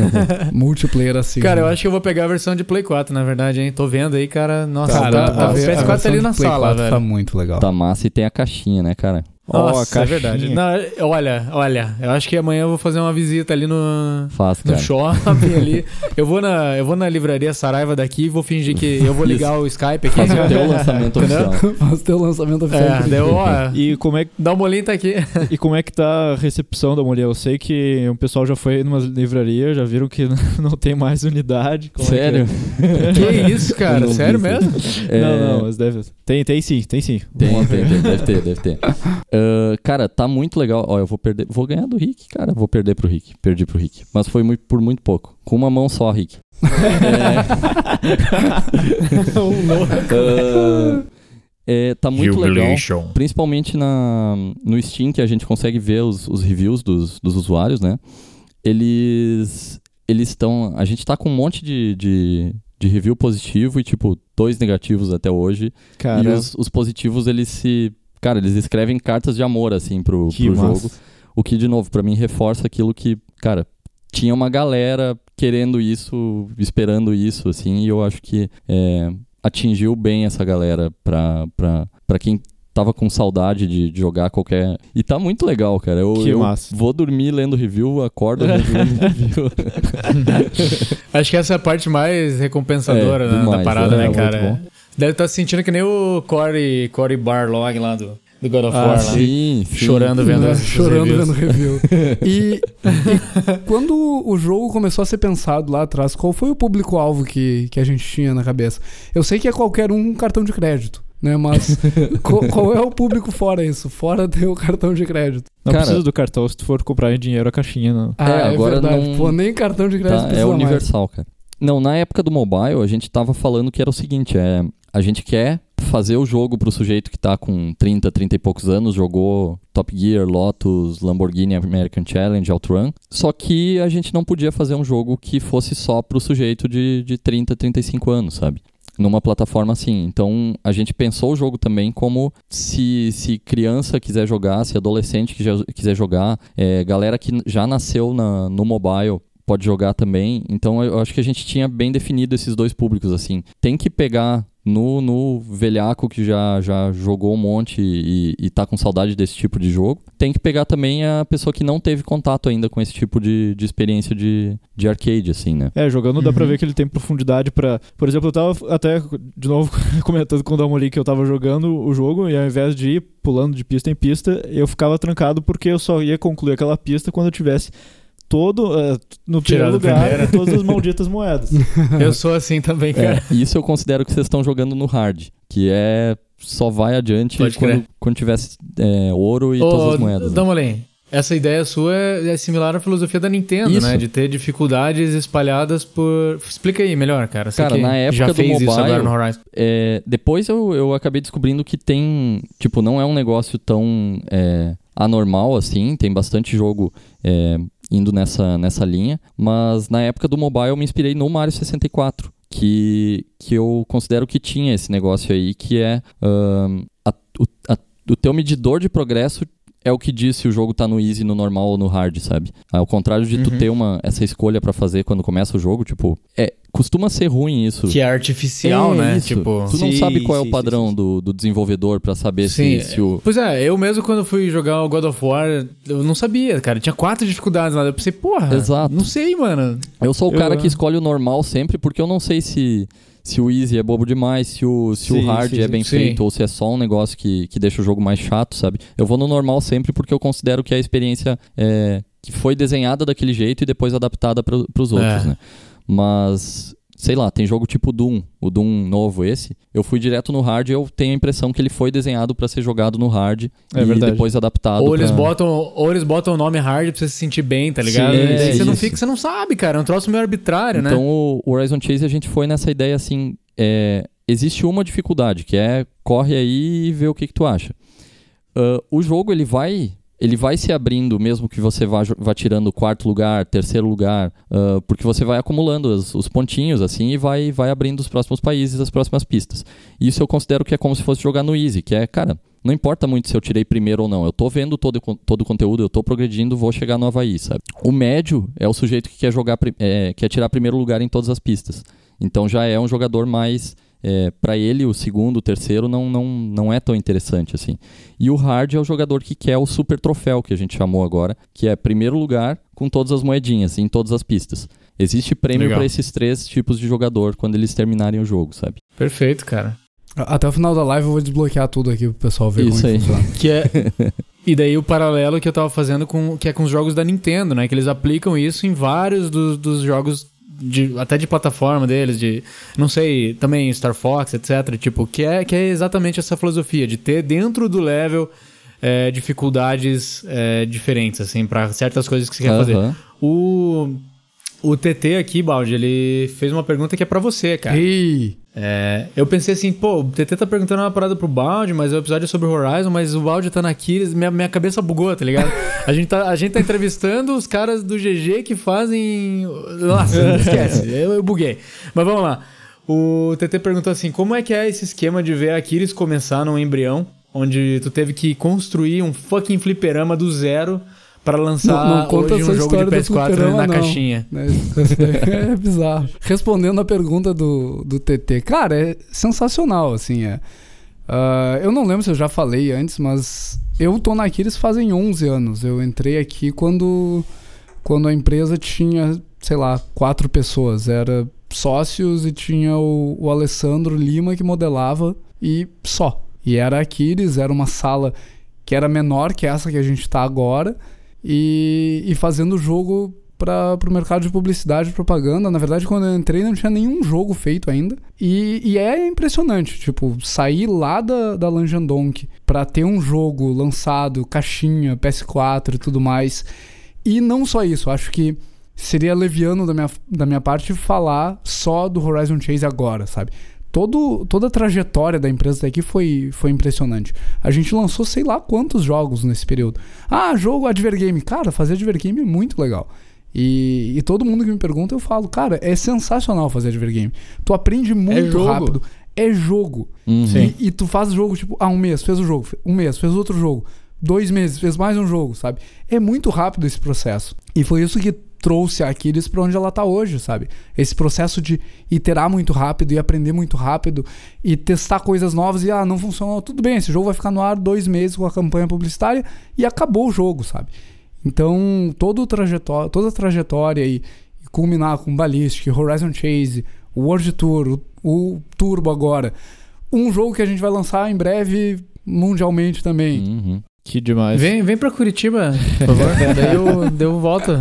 Multiplayer assim. Cara, eu acho que eu vou pegar a versão de Play 4, na verdade, hein? Tô vendo aí, cara. Nossa, Cara, tá, tá, a o ver- a PS4 tá ali na Play sala, 4 velho. Tá muito legal. Tá massa e tem a caixinha, né, cara? Nossa, é caixinha. verdade. Não, olha, olha, eu acho que amanhã eu vou fazer uma visita ali no, Faz, no shopping ali. Eu vou na, eu vou na livraria Saraiva daqui e vou fingir que eu vou ligar o Skype aqui. Faz o teu lançamento oficial. Faz teu lançamento oficial. É, deu, ó, E como é que dá uma olhinha tá aqui. E como é que tá a recepção da mulher? Eu sei que o pessoal já foi numa livraria, já viram que não tem mais unidade. Como é que é? Sério? Que isso, cara? Sério isso. mesmo? É, Não, não, mas deve. Tem, tem sim, tem sim. Tem, tem, tem, deve ter, deve ter. Cara, tá muito legal. Ó, eu vou perder. Vou ganhar do Rick, cara. Vou perder pro Rick. Perdi pro Rick. Mas foi muito, por muito pouco. Com uma mão só, Rick. Ah, é, tá muito legal. Principalmente na, no Steam, que a gente consegue ver os, os reviews dos, dos usuários, né? Eles eles estão. A gente tá com um monte de, de, de review positivo e, tipo, dois negativos até hoje. Cara, E os, os positivos, eles se. Cara, eles escrevem cartas de amor, assim, pro, que pro massa. jogo. O que, de novo, pra mim reforça aquilo que, cara, tinha uma galera querendo isso, esperando isso, assim, e eu acho que é, atingiu bem essa galera pra, pra, pra quem tava com saudade de, de jogar qualquer. E tá muito legal, cara. Eu, Que eu massa. vou dormir lendo review, acordo reviewando review. Acho que essa é a parte mais recompensadora É, né, da demais, parada, é, né, muito cara? Deve estar se sentindo que nem o Corey, Corey Barlog lá do, do God of Ah, War. lá. sim, sim. Chorando vendo Né? os Chorando reviews. vendo review. E, e quando o jogo começou a ser pensado lá atrás, qual foi o público-alvo que, que a gente tinha na cabeça? Eu sei que é qualquer um cartão de crédito, né? Mas co- qual é o público fora isso? Fora ter o cartão de crédito. Não Cara- precisa do cartão se tu for comprar em dinheiro a caixinha, não. Ah, é, agora verdade. não- Pô, nem cartão de crédito Tá, é precisa mais. universal, cara. Não, na época do mobile, a gente tava falando que era o seguinte, é, a gente quer fazer o jogo pro sujeito que tá com 30, 30 e poucos anos, jogou Top Gear, Lotus, Lamborghini American Challenge, Outrun, só que a gente não podia fazer um jogo que fosse só pro sujeito de, de 30, 35 anos, sabe? Numa plataforma assim. Então, a gente pensou o jogo também como se, se criança quiser jogar, se adolescente quiser, jogar, é, galera que já nasceu na, no mobile pode jogar também. Então eu acho que a gente tinha bem definido esses dois públicos assim. Tem que pegar no, no velhaco que já, já jogou um monte e, e tá com saudade desse tipo de jogo. Tem que pegar também a pessoa que não teve contato ainda com esse tipo de, de experiência de, de arcade, assim, né? É, jogando dá pra Uhum. ver que ele tem profundidade pra. Por exemplo, eu tava até, de novo, comentando com o Damoli que eu tava jogando o jogo e ao invés de ir pulando de pista em pista, eu ficava trancado porque eu só ia concluir aquela pista quando eu tivesse todo eh, no primeiro lugar primeiro. e todas as malditas moedas. Eu sou assim também, cara. É, isso eu considero que vocês estão jogando no hard, que é só vai adiante Pode quando, crer. quando tivesse é, ouro e Ô, todas as moedas. né? Damolen, essa ideia sua é é similar à filosofia da Nintendo, Isso. né? De ter dificuldades espalhadas por... Explica aí melhor, cara. Você Cara, que na época já do fez isso mobile, agora no Horizon. É, depois eu, eu acabei descobrindo que tem. Tipo, não é um negócio tão é, anormal assim. Tem bastante jogo é, indo nessa, nessa linha. Mas na época do mobile eu me inspirei no Mario 64. Que, que eu considero que tinha esse negócio aí, que é ahn, a- o, a- o teu medidor de progresso é o que diz se o jogo tá no easy, no normal ou no hard, sabe? Ao contrário de tu Uhum. ter uma, essa escolha pra fazer quando começa o jogo, tipo, é, costuma ser ruim isso. Que é artificial, É né? isso. Tipo... Tu não Sim, sabe qual é sim, o padrão sim, sim. Do, do desenvolvedor pra saber Sim, se, se o. Pois é, eu mesmo quando fui jogar o God of War, eu não sabia, cara. Tinha quatro dificuldades lá. Eu pensei, porra, Exato. não sei, mano. Eu sou o Eu- cara que escolhe o normal sempre, porque eu não sei se, se o easy é bobo demais, se o, se Sim, o hard sim, é bem Sim. feito, ou se é só um negócio que, que deixa o jogo mais chato, sabe? Eu vou no normal sempre porque eu considero que é a experiência é, que foi desenhada daquele jeito e depois adaptada para os outros, É. né? Mas. Sei lá, tem jogo tipo Doom, o Doom novo esse. Eu fui direto no hard e eu tenho a impressão que ele foi desenhado pra ser jogado no hard É e verdade. depois adaptado Ou eles, pra- botam, ou eles botam o nome hard pra você se sentir bem, tá ligado? Sim, E é você não isso. fica, você não sabe, cara. É um troço meio arbitrário, né? Então, o Horizon Chase a gente foi nessa ideia assim: é, existe uma dificuldade, que é corre aí e vê o que, que tu acha. Ah, o jogo ele vai ele vai se abrindo, mesmo que você vá, vá tirando quarto lugar, terceiro lugar, uh, porque você vai acumulando os, os, pontinhos, assim, e vai, vai abrindo os próximos países, as próximas pistas. Isso eu considero que é como se fosse jogar no Easy, que é, cara, não importa muito se eu tirei primeiro ou não, eu tô vendo todo, todo o conteúdo, eu tô progredindo, vou chegar no Havaí, sabe? O médio é o sujeito que quer jogar, é, quer tirar primeiro lugar em todas as pistas. Então já é um jogador mais é, para ele o segundo, o terceiro não, não, não é tão interessante assim. E o hard é o jogador que quer o super troféu que a gente chamou agora, que é primeiro lugar com todas as moedinhas em todas as pistas. Existe prêmio para esses três tipos de jogador quando eles terminarem o jogo, sabe? Perfeito, cara. Até o final da live eu vou desbloquear tudo aqui pro pessoal ver Isso como aí. funciona. Que é E daí o paralelo que eu tava fazendo com que é com os jogos da Nintendo, né? Que eles aplicam isso em vários dos, dos jogos de, até de plataforma deles, de não sei, também Star Fox, etc. Tipo, que é, que é exatamente essa filosofia de ter dentro do level é, dificuldades é, diferentes, assim, para certas coisas que você quer Aham. fazer. O, o TT aqui, Baldi, ele fez uma pergunta que é para você, cara. Ih, É, eu pensei assim, pô, o TT tá perguntando uma parada pro Baldi, mas o episódio é sobre Horizon, mas o Baldi tá na Kiris, minha, minha cabeça bugou, tá ligado? A gente tá, a gente tá entrevistando os caras do GG que fazem. Nossa, esquece, eu, eu buguei. Mas vamos lá. O TT perguntou assim: como é que é esse esquema de ver a Kiris começar num embrião, onde tu teve que construir um fucking fliperama do zero pra lançar Não- não conta hoje um jogo de história do PS4 fliperama, na não. caixinha? isso daí é bizarro. Respondendo a pergunta do, do TT, cara, é sensacional, assim, é. Ah, eu não lembro se eu já falei antes, mas eu tô na Aquiles fazem 11 anos. Eu entrei aqui quando, quando a empresa tinha, sei lá, quatro pessoas. Era sócios e tinha o, o Alessandro Lima que modelava e só. E era Aquiles, era uma sala que era menor que essa que a gente tá agora e, e fazendo o jogo para o mercado de publicidade e propaganda. Na verdade, quando eu entrei, não tinha nenhum jogo feito ainda. E, e é impressionante, tipo, sair lá da, da Lanjandonk para ter um jogo lançado, caixinha, PS4 e tudo mais. E não só isso, acho que seria leviano da minha, da minha parte falar só do Horizon Chase agora, sabe? Todo, toda a trajetória da empresa daqui foi, foi impressionante. A gente lançou sei lá quantos jogos nesse período. Ah, jogo Advergame. Cara, fazer Advergame é muito legal. E, e todo mundo que me pergunta, eu falo, cara, é sensacional fazer Advergame. Tu aprende muito jogo. rápido. É jogo. Uhum. E, e tu faz o jogo, tipo, ah, um mês, fez o jogo. Um mês, fez outro jogo. Dois meses, fez mais um jogo, sabe? É muito rápido esse processo. E foi isso que trouxe a Aquiles pra onde ela tá hoje, sabe? Esse processo de iterar muito rápido e aprender muito rápido e testar coisas novas e, ah, não funcionou. Tudo bem, esse jogo vai ficar no ar dois meses com a campanha publicitária e acabou o jogo, sabe? Então, todo o trajetória, toda a trajetória e, e culminar com Ballistic, Horizon Chase, World Tour, o, o Turbo agora. Um jogo que a gente vai lançar em breve mundialmente também. Uhum. Que demais. Vem, vem pra Curitiba, por favor. daí, eu, daí eu volto.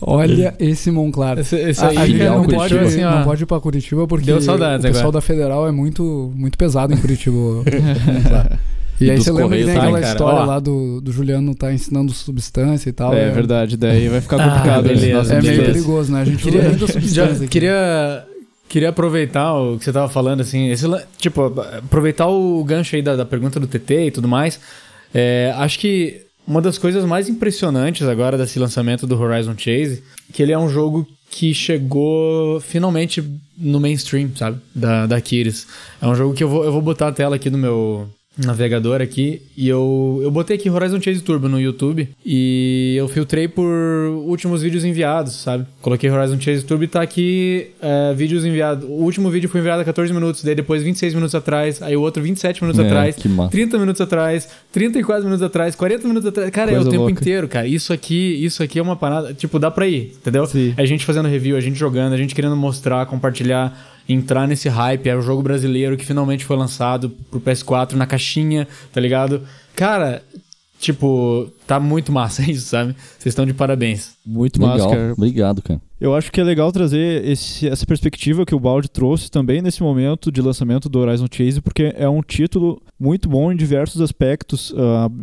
Olha esse Monclar. Esse, esse A, aí a gente filial não pode, assim, ó. não pode ir pra Curitiba porque o pessoal agora. da Federal é muito, muito pesado em Curitiba. E E aí você lembra que tem Correios aquela cara. história Ó. lá do, do Juliano tá ensinando substância e tal. É verdade, daí vai ficar complicado. Ah, beleza, É meio perigoso, né? A gente Queria- Já aqui. queria, queria aproveitar o que você tava falando, assim, esse, tipo, aproveitar o gancho aí da, da pergunta do TT e tudo mais. É, acho que uma das coisas mais impressionantes agora desse lançamento do Horizon Chase, que ele é um jogo que chegou finalmente no mainstream, sabe? Da, da Kiris. É um jogo que eu vou, eu vou botar a tela aqui do meu navegador aqui e eu, eu botei aqui Horizon Chase Turbo no YouTube e eu filtrei por últimos vídeos enviados, sabe? Coloquei Horizon Chase Turbo e tá aqui é, vídeos enviados. O último vídeo foi enviado há 14 minutos, daí depois 26 minutos atrás, aí o outro 27 minutos É, atrás, que massa. 30 minutos atrás, 34 minutos atrás, 40 minutos atrás. Cara, é Coisa o tempo louca. inteiro, cara. Isso aqui, isso aqui é uma parada, tipo, dá pra ir, entendeu? Sim. É a gente fazendo review, a gente jogando, a gente querendo mostrar, compartilhar, entrar nesse hype. É o jogo brasileiro que finalmente foi lançado pro PS4 na caixinha, tá ligado? Cara, tipo, tá muito massa isso, sabe? Vocês estão de parabéns. Muito Legal. massa, cara. Obrigado, cara. Eu acho que é legal trazer esse- essa perspectiva que o Balde trouxe também nesse momento de lançamento do Horizon Chase, porque é um título muito bom em diversos aspectos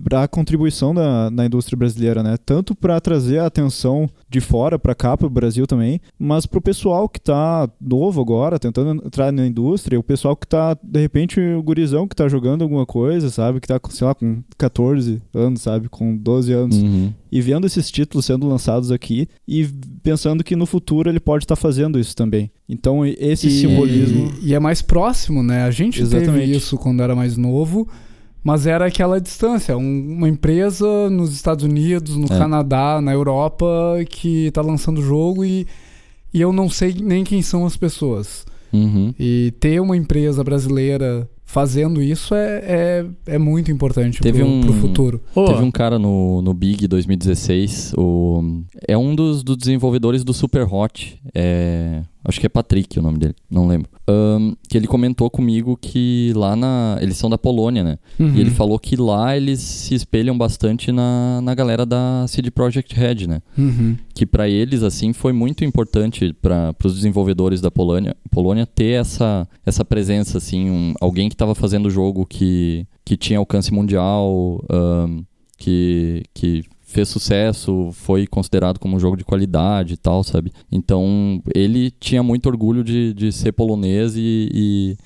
para a contribuição da, na indústria brasileira, né? Tanto para trazer a atenção de fora para cá, para o Brasil também, mas para o pessoal que tá novo agora, tentando entrar na indústria, o pessoal que tá, de repente, o gurizão que tá jogando alguma coisa, sabe? Que tá, com, sei lá, com 14 anos, sabe? Com 12 anos Uhum. e vendo esses títulos sendo lançados aqui e pensando que no futuro ele pode estar fazendo isso também. Então e- esse simbolismo. E, e é mais próximo, né? A gente Exatamente. teve isso quando era mais novo, mas era aquela distância. um- uma empresa nos Estados Unidos, no É. Canadá, na Europa, que tá lançando o jogo e, e eu não sei nem quem são as pessoas. Uhum. E ter uma empresa brasileira fazendo isso é, é, é muito importante Teve pro, um- pro futuro. Ô, Teve um cara no, no Big 2016, o, é um dos, dos desenvolvedores do Super Hot, é, acho que é Patrick o nome dele, não lembro. Ahn, que ele comentou comigo que lá na. Eles são da Polônia, né? Uhum. E ele falou que lá eles se espelham bastante na, na galera da CD Projekt Red, né? Uhum. que para eles assim foi muito importante para os desenvolvedores da Polônia, Polônia ter essa, essa presença assim, um- alguém que estava fazendo o jogo que, que tinha alcance mundial, ahn, que, que fez sucesso, foi considerado como um jogo de qualidade e tal, sabe? Então ele tinha muito orgulho de, de ser polonês e, e,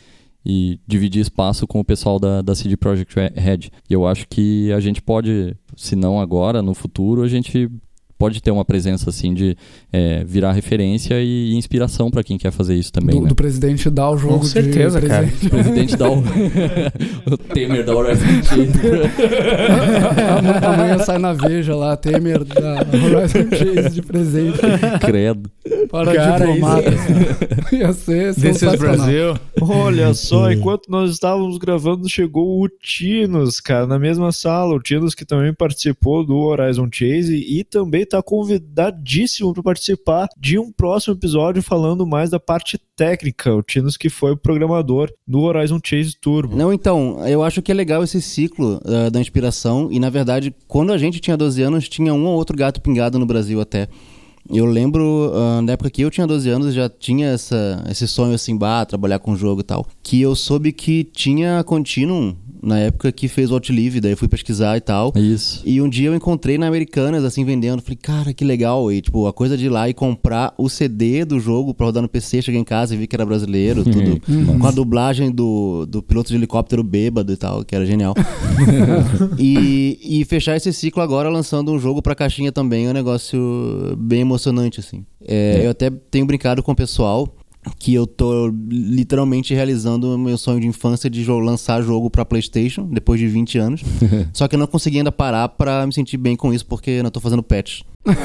e dividir espaço com o pessoal da, da CD Projekt Red. E eu acho que a gente pode, se não agora, no futuro, a gente pode ter uma presença assim de é, virar referência e inspiração para quem quer fazer isso também. do, né? do presidente dar o jogo Com certeza, de cara. presente. O presidente dá o, o Temer da Horizon Amanhã- Amanhã sai na Veja lá, Temer da Horizon Chase de presente Credo. para Cara, diplomatas. Ia ser This is sensacional. Brasil. Olha só, enquanto nós estávamos gravando, chegou o Tinos, cara, na mesma sala. O Tinos que também participou do Horizon Chase e também está convidadíssimo para participar de um próximo episódio falando mais da parte técnica. O Tinos que foi o programador do Horizon Chase Turbo. Não, então, eu acho que é legal esse ciclo ah, da inspiração. E na verdade, quando a gente tinha 12 anos, tinha um ou outro gato pingado no Brasil até. Eu lembro, ah, na época que eu tinha 12 anos, já tinha essa, esse sonho assim, bah, trabalhar com jogo e tal. Que eu soube que tinha a Continuum na época que fez o Outlive, daí eu fui pesquisar e tal. Isso. E um dia eu encontrei na Americanas, assim, vendendo. Falei, cara, que legal. E, tipo, a coisa de ir lá e comprar o CD do jogo pra rodar no PC. Cheguei em casa e vi que era brasileiro, tudo. Com a dublagem do, do piloto de helicóptero bêbado e tal, que era genial. e, e fechar esse ciclo agora lançando um jogo pra caixinha também é um negócio bem emocionante, assim. É, Eu até tenho brincado com o pessoal que eu tô literalmente realizando o meu sonho de infância de lançar jogo pra PlayStation depois de 20 anos. Só que eu não consegui ainda parar pra me sentir bem com isso porque eu não tô fazendo patch.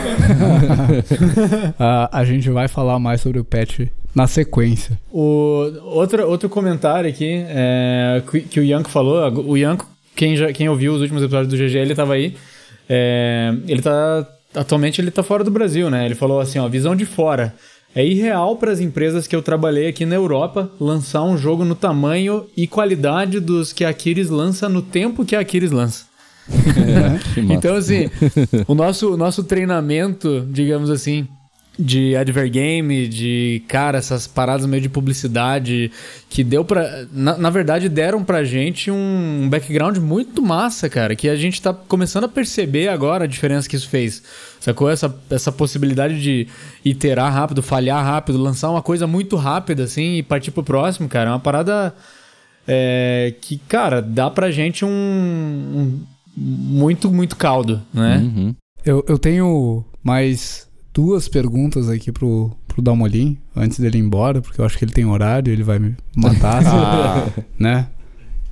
Ah, a gente vai falar mais sobre o patch na sequência. O, outro, outro comentário aqui é, que, que o Yanko falou. O Yanko, quem, já, quem ouviu os últimos episódios do GG, ele tava aí. É, ele tá. Atualmente ele tá fora do Brasil, né? Ele falou assim: ó, visão de fora. É irreal para as empresas que eu trabalhei aqui na Europa lançar um jogo no tamanho e qualidade dos que a Aquiles lança no tempo que a Aquiles lança. Massa. Então, assim, o nosso, o nosso treinamento, digamos assim, de advergame, de, cara, essas paradas meio de publicidade, que deu pra. Na, na verdade, deram pra gente um background muito massa, cara, que a gente tá começando a perceber agora a diferença que isso fez. Sacou? Essa, essa possibilidade de iterar rápido, falhar rápido, lançar uma coisa muito rápida, assim, e partir pro próximo, cara. É uma parada. é, que, cara, dá pra gente um, um muito, muito caldo, né? Uhum. Eu, eu tenho mais duas perguntas aqui pro, pro Dalmolin, antes dele ir embora, porque eu acho que ele tem horário, ele vai me matar, se- né?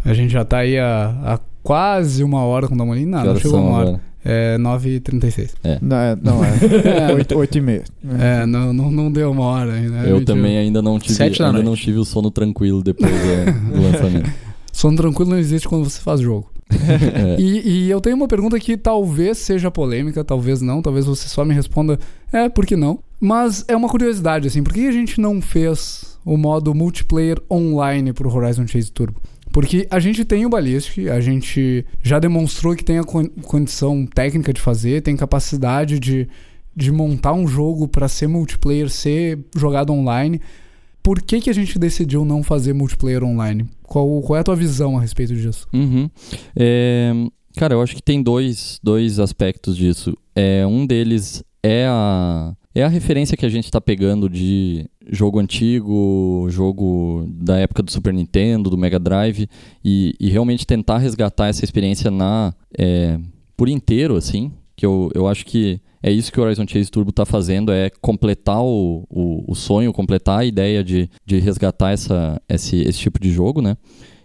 A gente já tá aí há, há quase uma hora com o Dalmolin. Não, não chegou uma hora. agora? É 9h36. Não, é, não é. 8, 8 e meia. É, não, não, não deu uma hora ainda. né? Eu gente? também ainda não tive, ainda noite. não tive o sono tranquilo depois é, do lançamento. Sono tranquilo não existe quando você faz jogo. É. E, e eu tenho uma pergunta que talvez seja polêmica, talvez não, talvez você só me responda, é, por que não? Mas é uma curiosidade, assim, por que a gente não fez o modo multiplayer online pro Horizon Chase Turbo? Porque a gente tem o Ballistic, a gente já demonstrou que tem a con- condição técnica de fazer, tem capacidade de, de montar um jogo para ser multiplayer, ser jogado online. Por que, que a gente decidiu não fazer multiplayer online? Qual, qual é a tua visão a respeito disso? Uhum. É, cara, eu acho que tem dois, dois aspectos disso. É, um deles é a, é a referência que a gente está pegando de jogo antigo, jogo da época do Super Nintendo, do Mega Drive, e, e realmente tentar resgatar essa experiência na é, por inteiro, assim. Que eu, eu acho que é isso que o Horizon Chase Turbo está fazendo, é completar o, o, o sonho, completar a ideia de, de resgatar essa, esse, esse tipo de jogo, né?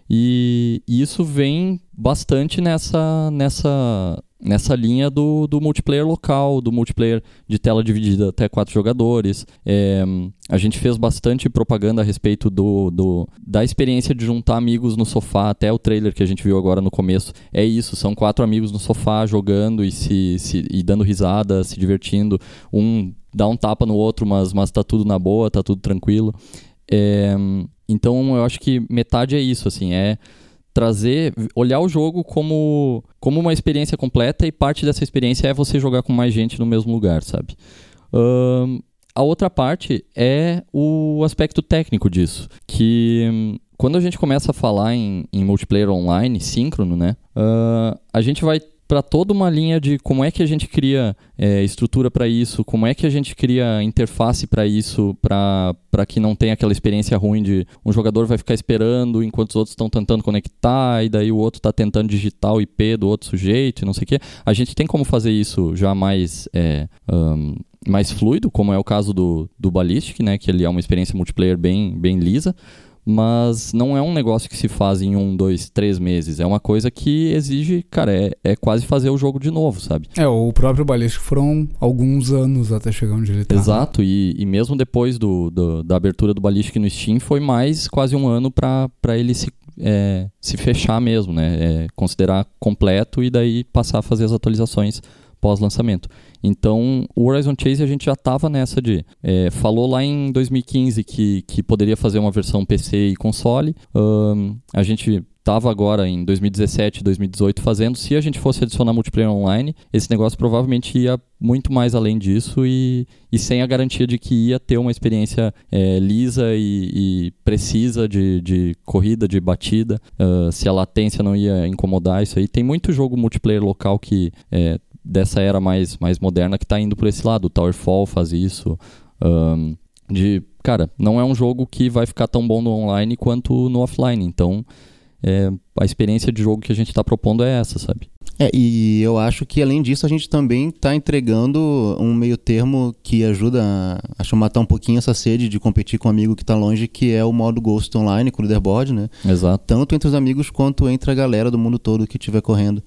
E, e isso vem bastante nessa, nessa, nessa linha do, do multiplayer local, do multiplayer de tela dividida até quatro jogadores. É, a gente fez bastante propaganda a respeito do, do, da experiência de juntar amigos no sofá, até o trailer que a gente viu agora no começo. É isso, são quatro amigos no sofá jogando e, se, se, e dando risada, se divertindo. Um dá um tapa no outro, mas, mas tá tudo na boa, tá tudo tranquilo. É, então eu acho que metade é isso, assim, é trazer, olhar o jogo como, como uma experiência completa e parte dessa experiência é você jogar com mais gente no mesmo lugar, sabe? Ahn, a outra parte é o aspecto técnico disso, que quando a gente começa a falar em, em multiplayer online, síncrono, né? ah, a gente vai para toda uma linha de como é que a gente cria é, estrutura para isso, como é que a gente cria interface para isso, para que não tenha aquela experiência ruim de um jogador vai ficar esperando enquanto os outros estão tentando conectar e daí o outro está tentando digitar o IP do outro sujeito não sei o quê. A gente tem como fazer isso já mais é, ahn, mais fluido, como é o caso do, do Ballistic, né, que ele é uma experiência multiplayer bem, bem lisa, mas não é um negócio que se faz em um, dois, três meses. É uma coisa que exige, cara, é, é quase fazer o jogo de novo, sabe? É, o próprio Ballistic foram alguns anos até chegar onde ele tá. Exato, e, e mesmo depois do, do- da abertura do Ballistic no Steam, foi mais quase um ano pra pra ele se, é, se fechar mesmo, né? É, considerar completo e daí passar a fazer as atualizações pós-lançamento. Então, o Horizon Chase a gente já estava nessa de. é, falou lá em 2015 que, que poderia fazer uma versão PC e console. Ahn, a gente estava agora em 2017, 2018 fazendo. Se a gente fosse adicionar multiplayer online, esse negócio provavelmente ia muito mais além disso e, e sem a garantia de que ia ter uma experiência é, lisa e, e precisa de, de corrida, de batida. Ah, se a latência não ia incomodar isso aí. Tem muito jogo multiplayer local que é, dessa era mais, mais moderna que está indo por esse lado. O Towerfall faz isso. Ahn, de, cara, não é um jogo que vai ficar tão bom no online quanto no offline. Então, é, a experiência de jogo que a gente está propondo é essa, sabe? É, e eu acho que além disso a gente também está entregando um meio termo que ajuda a, matar um pouquinho essa sede de competir com um amigo que está longe, que é o modo Ghost Online com o leaderboard, né? Exato. Tanto entre os amigos quanto entre a galera do mundo todo que estiver correndo.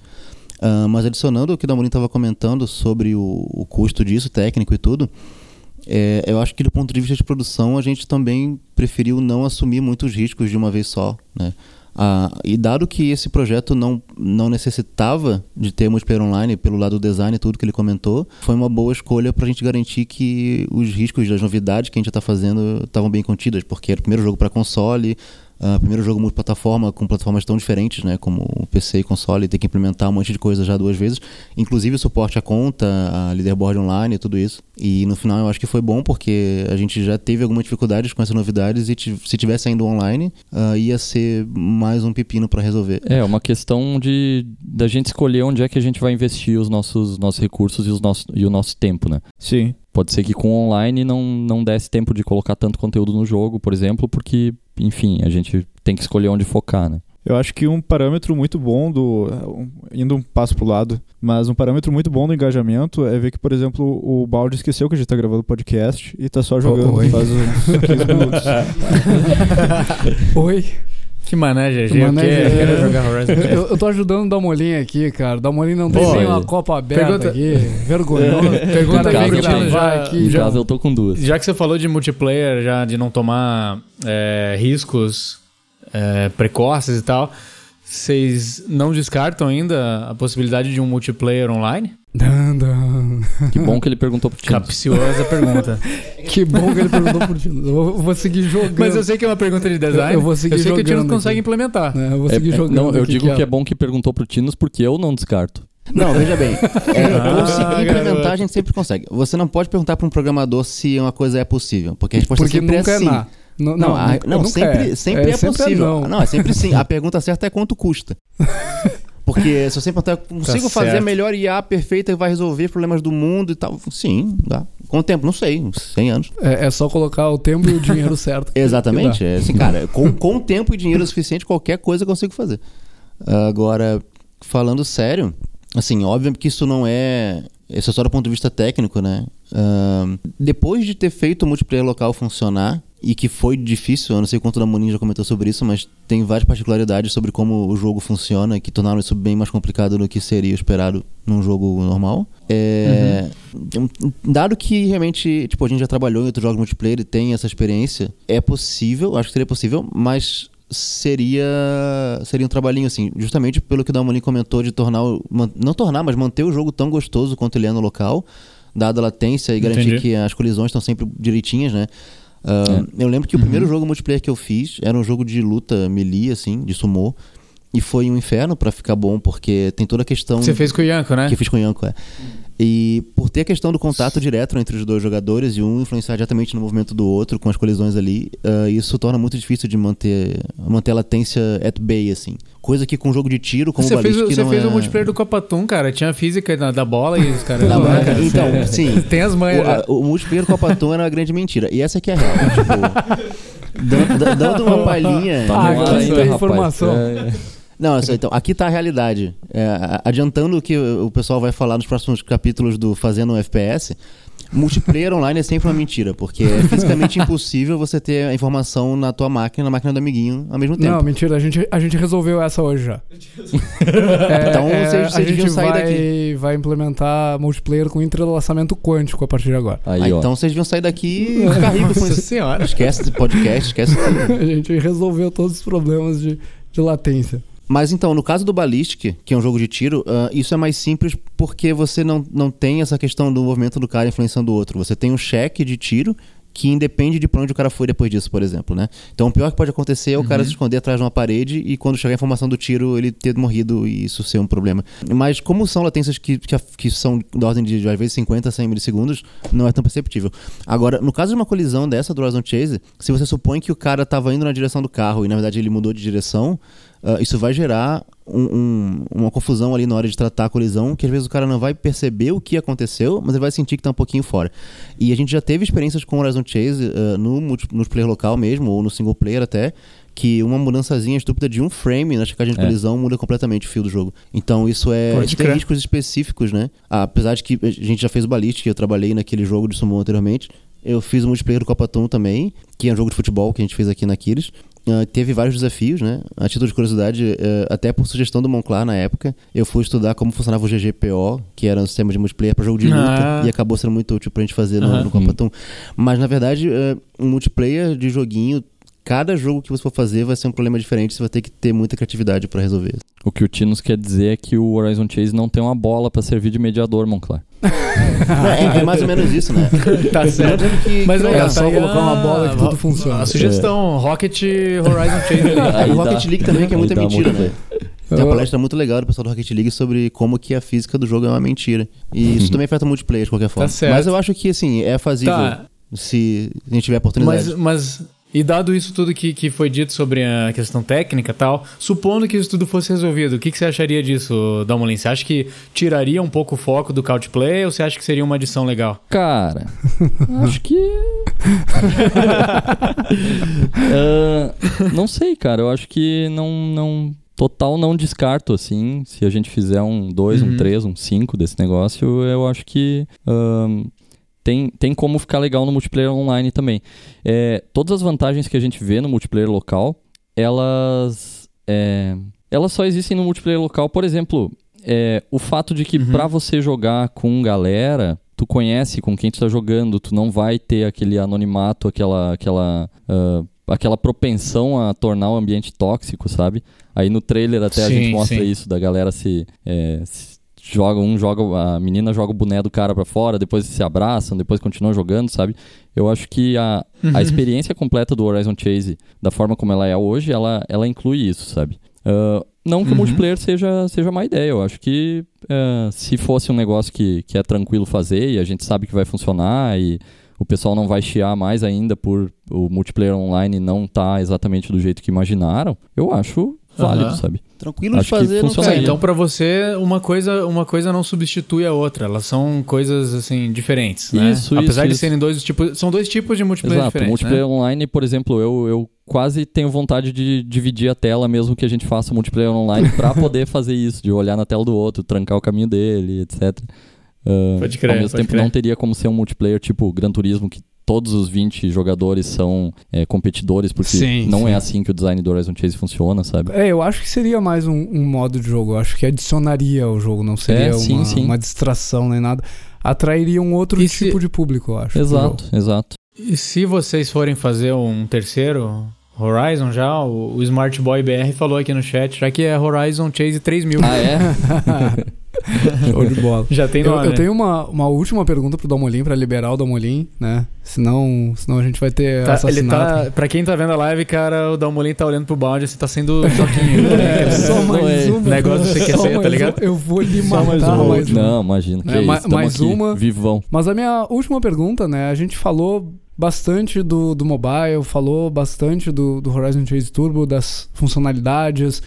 Ah, mas adicionando o que o Damorim estava comentando sobre o, o custo disso, técnico e tudo, é, eu acho que do ponto de vista de produção a gente também preferiu não assumir muitos riscos de uma vez só, né? Ah, e dado que esse projeto não, não necessitava de ter multiplayer online pelo lado do design e tudo que ele comentou, foi uma boa escolha para a gente garantir que os riscos das novidades que a gente está fazendo estavam bem contidas, porque era o primeiro jogo para console, ah, primeiro jogo multiplataforma com plataformas tão diferentes, né, como o PC e console, ter que implementar um monte de coisa já duas vezes, inclusive o suporte à conta, a leaderboard online e tudo isso. E no final eu acho que foi bom porque a gente já teve algumas dificuldades com essas novidades e se tivesse ainda online, ah, ia ser mais um pepino para resolver. É uma questão de da gente escolher onde é que a gente vai investir os nossos, nossos recursos e, os nossos, e o nosso tempo, né? Sim. Pode ser que com online não, não desse tempo de colocar tanto conteúdo no jogo, por exemplo, porque, enfim, a gente tem que escolher onde focar, né? Eu acho que um parâmetro muito bom do. um- indo um passo pro lado, mas um parâmetro muito bom do engajamento é ver que, por exemplo, o Balde esqueceu que a gente tá gravando podcast e tá só jogando Oi. faz uns 15 minutos. Oi. Que mané, GG. Que Eu mané, eu quero jogar Horizon. Eu, eu tô ajudando o Damolinha aqui, cara. O Damolinha não tem Pô, nem uma Copa aberta Pergunta- aqui. Vergonhoso. Pergunta O cara gravar já- aqui. Já- eu tô com duas. Já que você falou de multiplayer, já de não tomar é, riscos é, precoces e tal, vocês não descartam ainda a possibilidade de um multiplayer online? Dan, dan. Que bom que ele perguntou pro Tino. Capciosa pergunta. Que bom que ele perguntou por Tino. Eu vou, seguir jogando. Mas eu sei que é uma pergunta de design. Eu- eu vou seguir Eu sei que o Tino jogando consegue aqui. implementar. É, eu vou É- seguir é- jogando. não, eu digo que é a- bom que perguntou pro Tinos porque eu não descarto. Não, veja bem. É, Ah, conseguir implementar a gente sempre consegue. Você não pode perguntar para um programador se uma coisa é possível, porque a resposta Porque sempre nunca é é sim. Não, Não, não, a- nunca- não, nunca sempre, sempre é, sempre possível. não. é sempre sim. A pergunta certa é quanto custa. Porque se você perguntar, consigo fazer a melhor IA perfeita que vai resolver problemas do mundo e tal? Sim, dá. Com o tempo, não sei, uns 100 anos. É, é só colocar o tempo e o dinheiro certo. Exatamente. É assim, cara, com, com tempo e dinheiro suficiente, qualquer coisa eu consigo fazer. Agora, falando sério, assim, óbvio que isso não é. Isso é só do ponto de vista técnico, né? Ahn, depois de ter feito o multiplayer local funcionar, e que foi difícil, eu não sei quanto da Monin já comentou sobre isso, mas tem várias particularidades sobre como o jogo funciona que tornaram isso bem mais complicado do que seria esperado num jogo normal. É, Dado que realmente, tipo, a gente já trabalhou em outros jogos multiplayer e tem essa experiência, é possível, acho que seria possível, mas seria seria um trabalhinho assim, justamente pelo que o Dalmolin comentou de tornar, não tornar, mas manter o jogo tão gostoso quanto ele é no local, dada a latência e garantir Entendi. que as colisões estão sempre direitinhas, né? Ah, Eu lembro que o primeiro jogo multiplayer que eu fiz era um jogo de luta melee, assim, de sumô. E foi um inferno pra ficar bom, porque tem toda a questão Você fez com o Yanko, né? que eu fiz com o Yanko, é. E por ter a questão do contato direto entre os dois jogadores e um influenciar diretamente no movimento do outro, com as colisões ali, ah, isso torna muito difícil de manter, manter a latência at bay, assim. Coisa que com jogo de tiro, como Você o fez, Ballistic, você não fez é... o multiplayer do Copatum, cara. Tinha a física da, da bola e os caras. Não, Não, mas- cara, então, você- sim. Tem as manhas. O, a- o multiplayer do Copatum era uma grande mentira. E essa aqui é a real. tipo, dando, da- dando uma palhinha. Tá ainda, rapaz. informação. É, Não, então, aqui tá a realidade. É, adiantando o que o pessoal vai falar nos próximos capítulos do Fazendo um FPS, multiplayer online é sempre uma mentira, porque é fisicamente impossível você ter a informação na tua máquina e na máquina do amiguinho ao mesmo tempo. Não, mentira, a gente, a gente resolveu essa hoje já. É, Então, é, vocês- vocês a deviam gente sair vai, daqui. vai implementar multiplayer com entrelaçamento quântico a partir de agora. Aí, Ah, então vocês deviam sair daqui e ficar com Nossa isso. senhora. Esquece esse podcast, esquece tudo. A gente resolveu todos os problemas de, de latência. Mas então, no caso do Ballistic, que é um jogo de tiro, ah, isso é mais simples porque você não, não tem essa questão do movimento do cara influenciando o outro. Você tem um cheque de tiro que independe de pra onde o cara foi depois disso, por exemplo, né? Então o pior que pode acontecer é o cara se esconder atrás de uma parede e quando chegar a informação do tiro ele ter morrido e isso ser um problema. Mas como são latências que, que, que são da ordem de às vezes 50, 100 milissegundos, não é tão perceptível. Agora, no caso de uma colisão dessa do Horizon Chase, se você supõe que o cara tava indo na direção do carro e na verdade ele mudou de direção, ah, isso vai gerar um- um- uma confusão ali na hora de tratar a colisão, que às vezes o cara não vai perceber o que aconteceu, mas ele vai sentir que tá um pouquinho fora. E a gente já teve experiências com o Horizon Chase ah, no multi- multiplayer local mesmo, ou no single player até, que uma mudançazinha estúpida de um frame na checagem de É. colisão muda completamente o fio do jogo. Então isso é. Pode isso tem crer. riscos específicos, né? Ah, apesar de que a gente já fez o Ballistic, eu trabalhei naquele jogo de sumo anteriormente. Eu fiz o multiplayer do Copa Toon também, que é um jogo de futebol que a gente fez aqui na Aquiles. Ah, teve vários desafios, né? A título de curiosidade, eh, até por sugestão do Monclar na época, eu fui estudar como funcionava o GGPO, que era um sistema de multiplayer para jogo de luta, Ah. e acabou sendo muito útil pra gente fazer no, Aham. no. Mas na verdade, eh, um multiplayer de joguinho, cada jogo que você for fazer vai ser um problema diferente, você vai ter que ter muita criatividade pra resolver. O que o Tinos quer dizer é que o Horizon Chase não tem uma bola pra servir de mediador, Monclar. é, é mais ou menos isso, né? Tá certo. que, Mas que é. ó, só tá aí colocar uma a- bola que tudo funciona. A sugestão Rocket Horizon Chase ali. Aí o Rocket League também, que é muita mentira, muito né? Tem uma palestra muito legal do pessoal do Rocket League sobre como que a física do jogo é uma mentira. E isso também afeta o multiplayer de qualquer forma. Tá certo. Mas eu acho que, assim, é fazível Tá. se a gente tiver oportunidade. Mas, mas e dado isso tudo que, que foi dito sobre a questão técnica e tal, supondo que isso tudo fosse resolvido, o que, que você acharia disso, Dalmolin? Você acha que tiraria um pouco o foco do couch play ou você acha que seria uma adição legal? Cara, acho que. Ah, não sei, cara. Eu acho que não, não. Total não descarto, assim. Se a gente fizer um 2, Uhum. um 3, um 5 desse negócio, eu acho que. ahn, tem, tem como ficar legal no multiplayer online também. É, todas as vantagens que a gente vê no multiplayer local, elas. é, elas só existem no multiplayer local. Por exemplo, é, o fato de que Uhum. pra você jogar com galera, tu conhece com quem tu tá jogando, tu não vai ter aquele anonimato, aquela aquela ah, aquela propensão a tornar o ambiente tóxico, sabe? Aí no trailer até a Sim, gente mostra sim. isso da galera se, é, se joga um joga a menina joga o boné do cara pra fora, depois se abraçam, depois continuam jogando, sabe? Eu acho que a, a experiência completa do Horizon Chase, da forma como ela é hoje, ela, ela inclui isso, sabe? Uh, não que o Uhum. multiplayer seja, seja má ideia, eu acho que uh, se fosse um negócio que, que é tranquilo fazer e a gente sabe que vai funcionar e o pessoal não vai chiar mais ainda por o multiplayer online não tá exatamente do jeito que imaginaram, eu acho válido, Aham. sabe? Tranquilo de Acho que fazer, não É, então pra você uma coisa, uma coisa não substitui a outra, elas são coisas assim diferentes, né? Isso, Apesar isso, de isso. serem dois tipos, são dois tipos de multiplayer Exato, diferentes, multiplayer né? online, por exemplo, eu, eu quase tenho vontade de dividir a tela mesmo que a gente faça multiplayer online pra poder fazer isso, de olhar na tela do outro, trancar o caminho dele, etc. Ah, Pode crer, Ao mesmo pode tempo crer. não teria como ser um multiplayer tipo Gran Turismo que todos os 20 jogadores são é, competidores, porque Sim, não sim. é assim que o design do Horizon Chase funciona, sabe? É, eu acho que seria mais um, um modo de jogo. Eu acho que adicionaria ao jogo, não seria É, sim, uma, sim. uma distração nem nada. Atrairia um outro E se- tipo de público, eu acho. Exato, exato. E se vocês forem fazer um terceiro Horizon já, o, o Smart Boy BR falou aqui no chat, já que é Horizon Chase 3000. Ah, é? Show de bola. Já tem Eu, nome. eu né? tenho uma, uma última pergunta pro Dalmolin, pra liberar o Dalmolin, né? Senão, senão a gente vai ter Tá, ele assassinato. tá, pra quem tá vendo a live, cara, o Dalmolin tá olhando pro balde, você tá sendo choquinho. É, só mais é. uma. Negócio do CQC, Só tá mais ligado? Eu vou lhe Só mais matar uma. mais uma. Não, imagina. Que É, tamo mais aqui, uma. Vivão. Mas a minha última pergunta, né? A gente falou bastante do, do mobile, falou bastante do, do Horizon Chase Turbo, das funcionalidades,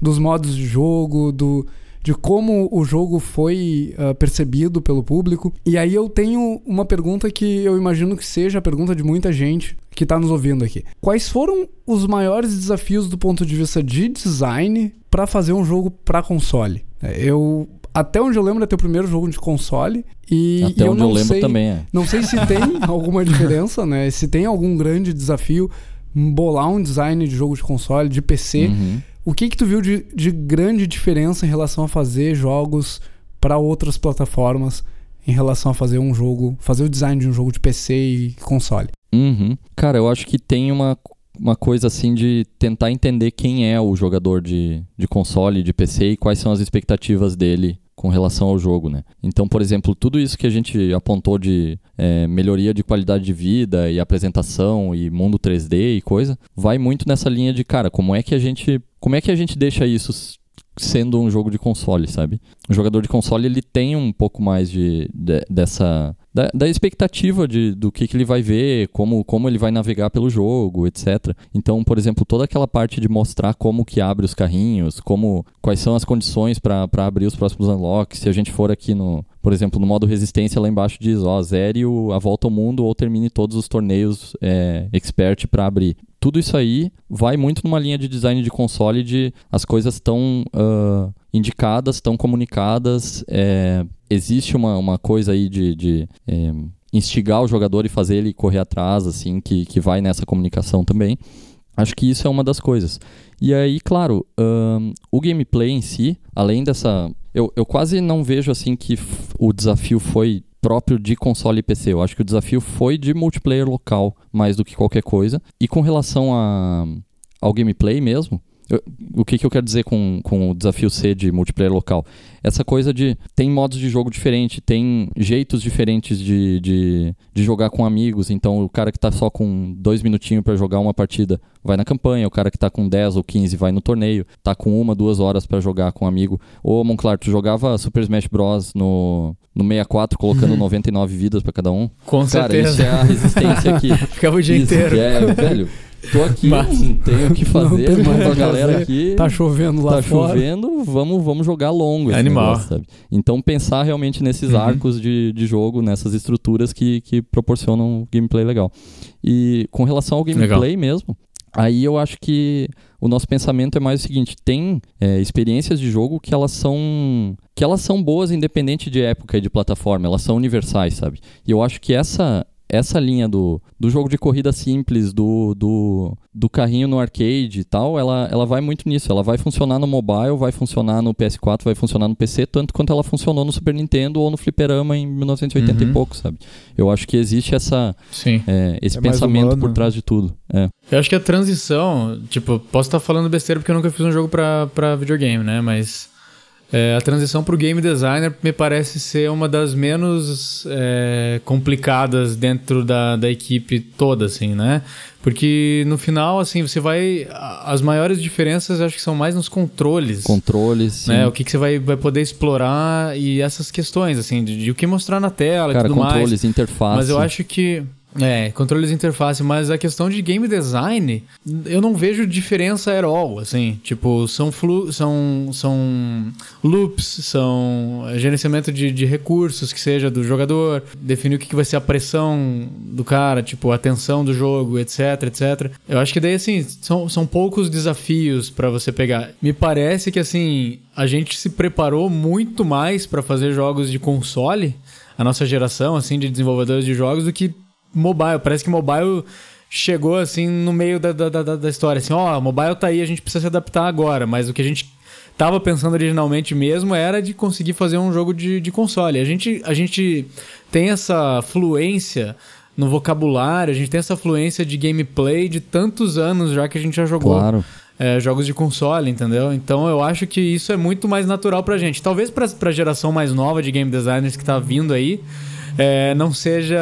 dos modos de jogo, do, de como o jogo foi ah, percebido pelo público. E aí eu tenho uma pergunta que eu imagino que seja a pergunta de muita gente que está nos ouvindo aqui. Quais foram os maiores desafios do ponto de vista de design para fazer um jogo para console? Eu até onde eu lembro é teu primeiro jogo de console e, Até eu onde não eu lembro sei, também é. não sei se tem alguma diferença, né? Se tem algum grande desafio bolar um design de jogo de console, de PC. Uhum. O que que tu viu de, de grande diferença em relação a fazer jogos para outras plataformas, em relação a fazer um jogo, fazer o design de um jogo de PC e console? Uhum. Cara, eu acho que tem uma, uma coisa assim de tentar entender quem é o jogador de, de console, de PC e quais são as expectativas dele com relação ao jogo, né? Então, por exemplo, tudo isso que a gente apontou de é, melhoria de qualidade de vida e apresentação e mundo 3D e coisa, vai muito nessa linha de, cara, como é que a gente, como é que a gente deixa isso sendo um jogo de console, sabe? O jogador de console ele tem um pouco mais de, de- dessa da, da expectativa de, do que, que ele vai ver, como, como ele vai navegar pelo jogo, etc. Então, por exemplo, toda aquela parte de mostrar como que abre os carrinhos, como quais são as condições para abrir os próximos unlocks. Se a gente for aqui no, por exemplo, no modo resistência lá embaixo diz, ó, zere a volta ao mundo ou termine todos os torneios é, expert para abrir. Tudo isso aí vai muito numa linha de design de console de as coisas estão ah, indicadas, estão comunicadas, é, existe uma, uma coisa aí de, de, é, instigar o jogador e fazer ele correr atrás, assim, que, que vai nessa comunicação também. Acho que isso é uma das coisas. E aí, claro, ahn, o gameplay em si, além dessa. Eu, eu quase não vejo assim que o desafio foi próprio de console e PC. Eu acho que o desafio foi de multiplayer local, mais do que qualquer coisa. E com relação a, ao gameplay mesmo, eu- o que, que eu quero dizer com, com o desafio C de multiplayer local? Essa coisa de. Tem modos de jogo diferente, tem jeitos diferentes de, de, de jogar com amigos. Então, o cara que tá só com dois minutinhos para jogar uma partida vai na campanha, o cara que tá com 10 ou 15 vai no torneio, tá com uma, duas horas para jogar com um amigo. Ô, Monclar, tu jogava Super Smash Bros. no, no 64, colocando 99 vidas para cada um? Com Cara, certeza. isso é a resistência aqui. Ficava o dia Isso, inteiro. é, velho. Tô aqui, Mas- não tenho o que fazer, pra que galera fazer. aqui. Tá chovendo lá Tá fora. chovendo, vamos, vamos jogar longo esse Animal. negócio, sabe? Então pensar realmente nesses Uhum. arcos de, de jogo, nessas estruturas que, que proporcionam gameplay legal. E com relação ao gameplay mesmo, aí eu acho que o nosso pensamento é mais o seguinte, tem é, experiências de jogo que elas são que elas são boas independente de época e de plataforma, elas são universais, sabe? E eu acho que essa essa linha do, do jogo de corrida simples, do, do, do carrinho no arcade e tal, ela, ela vai muito nisso. Ela vai funcionar no mobile, vai funcionar no PS4, vai funcionar no PC, tanto quanto ela funcionou no Super Nintendo ou no Fliperama em 1980 Uhum. e pouco, sabe? Eu acho que existe essa, Sim. é, esse É pensamento por né? trás de tudo. É. Eu acho que a transição, tipo, posso estar falando besteira porque eu nunca fiz um jogo pra, pra videogame, né? Mas É, a transição para o game designer me parece ser uma das menos é, complicadas dentro da, da equipe toda, assim, né? Porque no final, assim, você vai. As maiores diferenças acho que são mais nos controles. Controles, sim. Né? O que, que você vai, vai poder explorar e essas questões, assim, de, de o que mostrar na tela Cara, e tudo controles, mais. interface. Mas eu acho que. É, controles de interface, mas a questão de game design, eu não vejo diferença at all, assim, tipo, são flu, são, são loops, são gerenciamento de, de recursos, que seja do jogador, definir o que, que vai ser a pressão do cara, tipo, a tensão do jogo, etc, etc. Eu acho que daí, assim, são, são poucos desafios para você pegar. Me parece que, assim, a gente se preparou muito mais para fazer jogos de console, a nossa geração, assim, de desenvolvedores de jogos, do que mobile. Parece que mobile chegou assim no meio da, da, da, da história. Assim, ó, oh, mobile tá aí, a gente precisa se adaptar agora. Mas o que a gente tava pensando originalmente mesmo era de conseguir fazer um jogo de, de console. A gente, a gente tem essa fluência no vocabulário, a gente tem essa fluência de gameplay de tantos anos já que a gente já jogou. Claro. É, jogos de console, entendeu? Então eu acho que isso é muito mais natural pra gente. Talvez pra, pra geração mais nova de game designers que tá vindo aí, é, não seja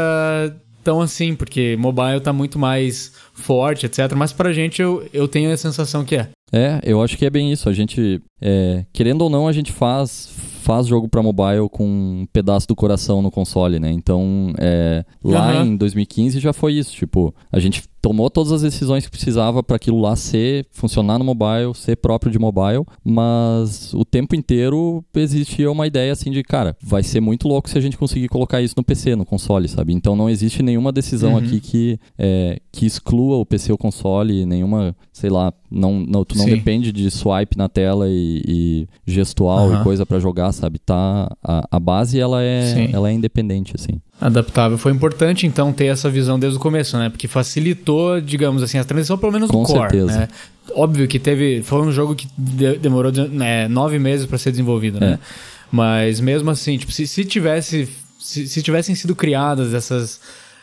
tão assim, porque mobile tá muito mais forte, etc. Mas pra gente eu, eu tenho a sensação que é. É, eu acho que é bem isso. A gente, é, querendo ou não, a gente faz faz jogo para mobile com um pedaço do coração no console, né? Então, é, lá Aham. em 2015 já foi isso. Tipo, a gente tomou todas as decisões que precisava para aquilo lá ser funcionar no mobile, ser próprio de mobile, mas o tempo inteiro existia uma ideia assim de, cara, vai ser muito louco se a gente conseguir colocar isso no PC, no console, sabe? Então não existe nenhuma decisão Uhum. aqui que é, que exclua o PC ou console, nenhuma, sei lá, não, não tu não Sim. depende de swipe na tela e, e gestual Aham. e coisa para jogar, sabe? Tá a, a base ela é Sim. ela é independente assim. Adaptável. Foi importante, então, ter essa visão desde o começo, né? Porque facilitou, digamos assim, a transição, pelo menos Com no core, certeza. né? Óbvio que teve... Foi um jogo que de- demorou né, nove meses para ser desenvolvido, né? É. Mas mesmo assim, tipo, se, se tivesse... Se, se tivessem sido criadas essas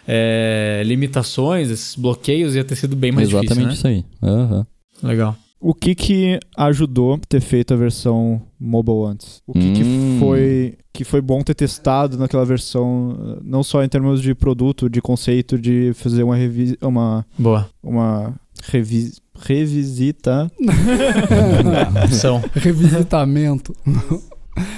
é, limitações, esses bloqueios, ia ter sido bem mais Exatamente difícil, isso aí. Né? Legal. O que que ajudou ter feito a versão mobile antes? O que, Hum. que foi que foi bom ter testado naquela versão, não só em termos de produto, de conceito, de fazer uma revi uma Boa. uma revi revisita. São. Revisitamento.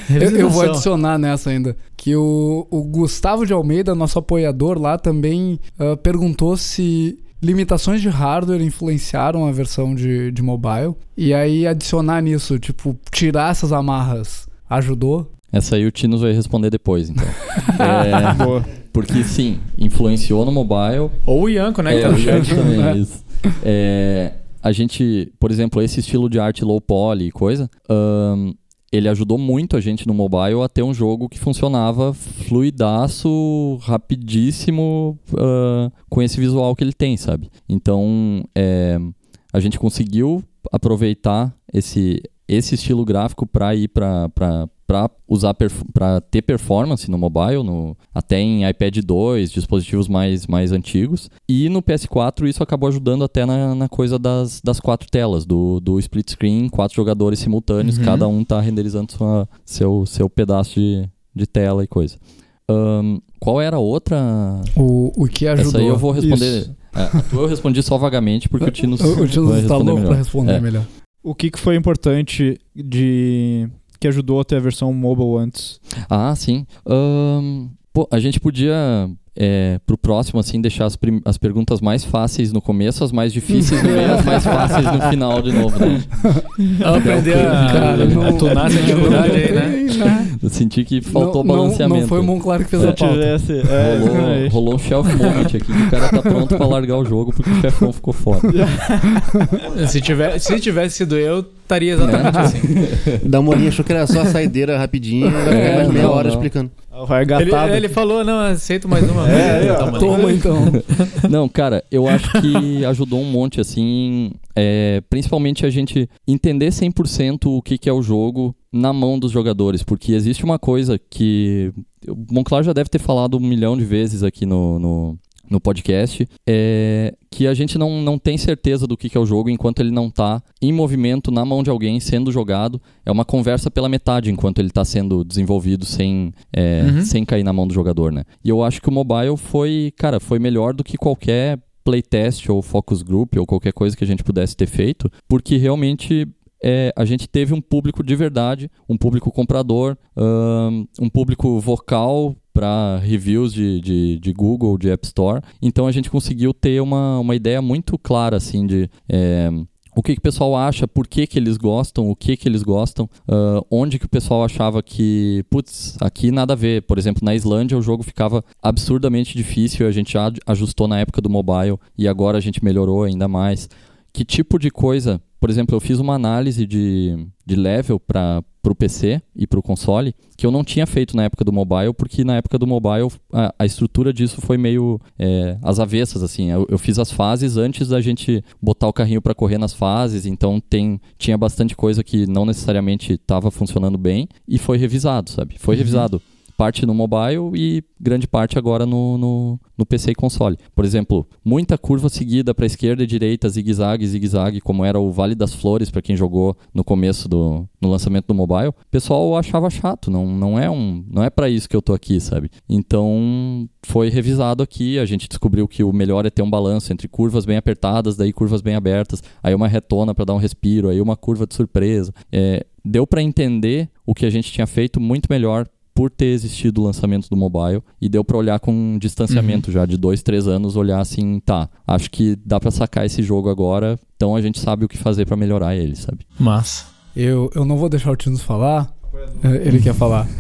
Eu, eu vou adicionar nessa ainda. Que o, o Gustavo de Almeida, nosso apoiador lá, também ah, perguntou se limitações de hardware influenciaram a versão de, de mobile. E aí adicionar nisso, tipo, tirar essas amarras ajudou. Essa aí o Tinos vai responder depois, então. é, Boa. porque sim, influenciou no mobile, Ou o Ianco, né? que É, tá o no chat. Yanko também, é isso. É, a gente, por exemplo, esse estilo de arte low poly e coisa, ahn, ele ajudou muito a gente no mobile a ter um jogo que funcionava fluidaço, rapidíssimo, ah, com esse visual que ele tem, sabe? Então, é, a gente conseguiu aproveitar esse, esse estilo gráfico para ir para para usar para ter performance no mobile, no, até em iPad 2, dispositivos mais, mais antigos. E no PS4 isso acabou ajudando até na, na coisa das, das quatro telas, do, do split screen, quatro jogadores simultâneos, Uhum. cada um tá renderizando sua, seu, seu pedaço de, de tela e coisa. Ahn, qual era a outra? O, o que ajudou. Essa aí eu vou responder. Isso. É, eu respondi só vagamente porque o Tino O, o Tino vai tá louco melhor. pra responder É. melhor. O que que foi importante de que ajudou a ter a versão mobile antes? Ah, sim. Ahn, pô, a gente podia, é, pro próximo, assim, deixar as, as perguntas mais fáceis no começo, as mais difíceis no meio, as mais fáceis no final de novo, né? Aprender a, Cara, não- tunar essa dificuldade aí, né? Né? Eu senti que faltou não, balanceamento. Não, foi o Monclar que fez a pauta. tivesse, é, Rolou, rolou um shelf moment aqui, que o cara tá pronto pra largar o jogo porque o chefão ficou fora. Se, tiver, se tivesse sido eu, estaria exatamente assim. Dá uma olhinha, achou que era só a saideira rapidinho, vai ficar É, mais meia não, hora não. explicando. Vai Ele, gatada. ele falou, não, aceito mais uma. É, ó. Toma. Toma então. Não, cara, eu acho que ajudou um monte, assim, é, principalmente a gente entender 100% o que, que é o jogo na mão dos jogadores, porque existe uma coisa que o Monclar já deve ter falado um milhão de vezes aqui no, no, no podcast, é que a gente não, não tem certeza do que, que é o jogo enquanto ele não tá em movimento na mão de alguém sendo jogado. É uma conversa pela metade enquanto ele tá sendo desenvolvido sem, é, Uhum. sem cair na mão do jogador, né? E eu acho que o mobile foi, cara, foi melhor do que qualquer playtest ou focus group ou qualquer coisa que a gente pudesse ter feito, porque realmente é, a gente teve um público de verdade, um público comprador, ahn, um público vocal para reviews de, de, de Google, de App Store. Então a gente conseguiu ter uma, uma ideia muito clara assim de é, o que, que o pessoal acha, por que, que eles gostam, o que, que eles gostam, ah, onde que o pessoal achava que, putz, aqui nada a ver. Por exemplo, na Islândia o jogo ficava absurdamente difícil, a gente já ajustou na época do mobile e agora a gente melhorou ainda mais. Que tipo de coisa, por exemplo, eu fiz uma análise de, de level para o PC e para o console que eu não tinha feito na época do mobile, porque na época do mobile a, a estrutura disso foi meio é, às avessas, assim. Eu, eu fiz as fases antes da gente botar o carrinho para correr nas fases, então tem, tinha bastante coisa que não necessariamente estava funcionando bem e foi revisado, sabe? Foi revisado. Parte no mobile e grande parte agora no, no, no PC e console. Por exemplo, muita curva seguida para esquerda e direita, zigue-zague, zigue-zague, como era o Vale das Flores para quem jogou no começo do no lançamento do mobile. O pessoal achava chato, não, não é um, não é para isso que eu tô aqui, sabe? Então, foi revisado aqui, a gente descobriu que o melhor é ter um balanço entre curvas bem apertadas, daí curvas bem abertas, aí uma retona para dar um respiro, aí uma curva de surpresa. É, deu para entender o que a gente tinha feito muito melhor por ter existido o lançamento do mobile e deu pra olhar com um distanciamento já de dois, três anos, olhar assim, tá, acho que dá pra sacar esse jogo agora, então a gente sabe o que fazer pra melhorar ele, sabe? Massa. Eu, eu não vou deixar o Tinos falar. É, Ele quer falar.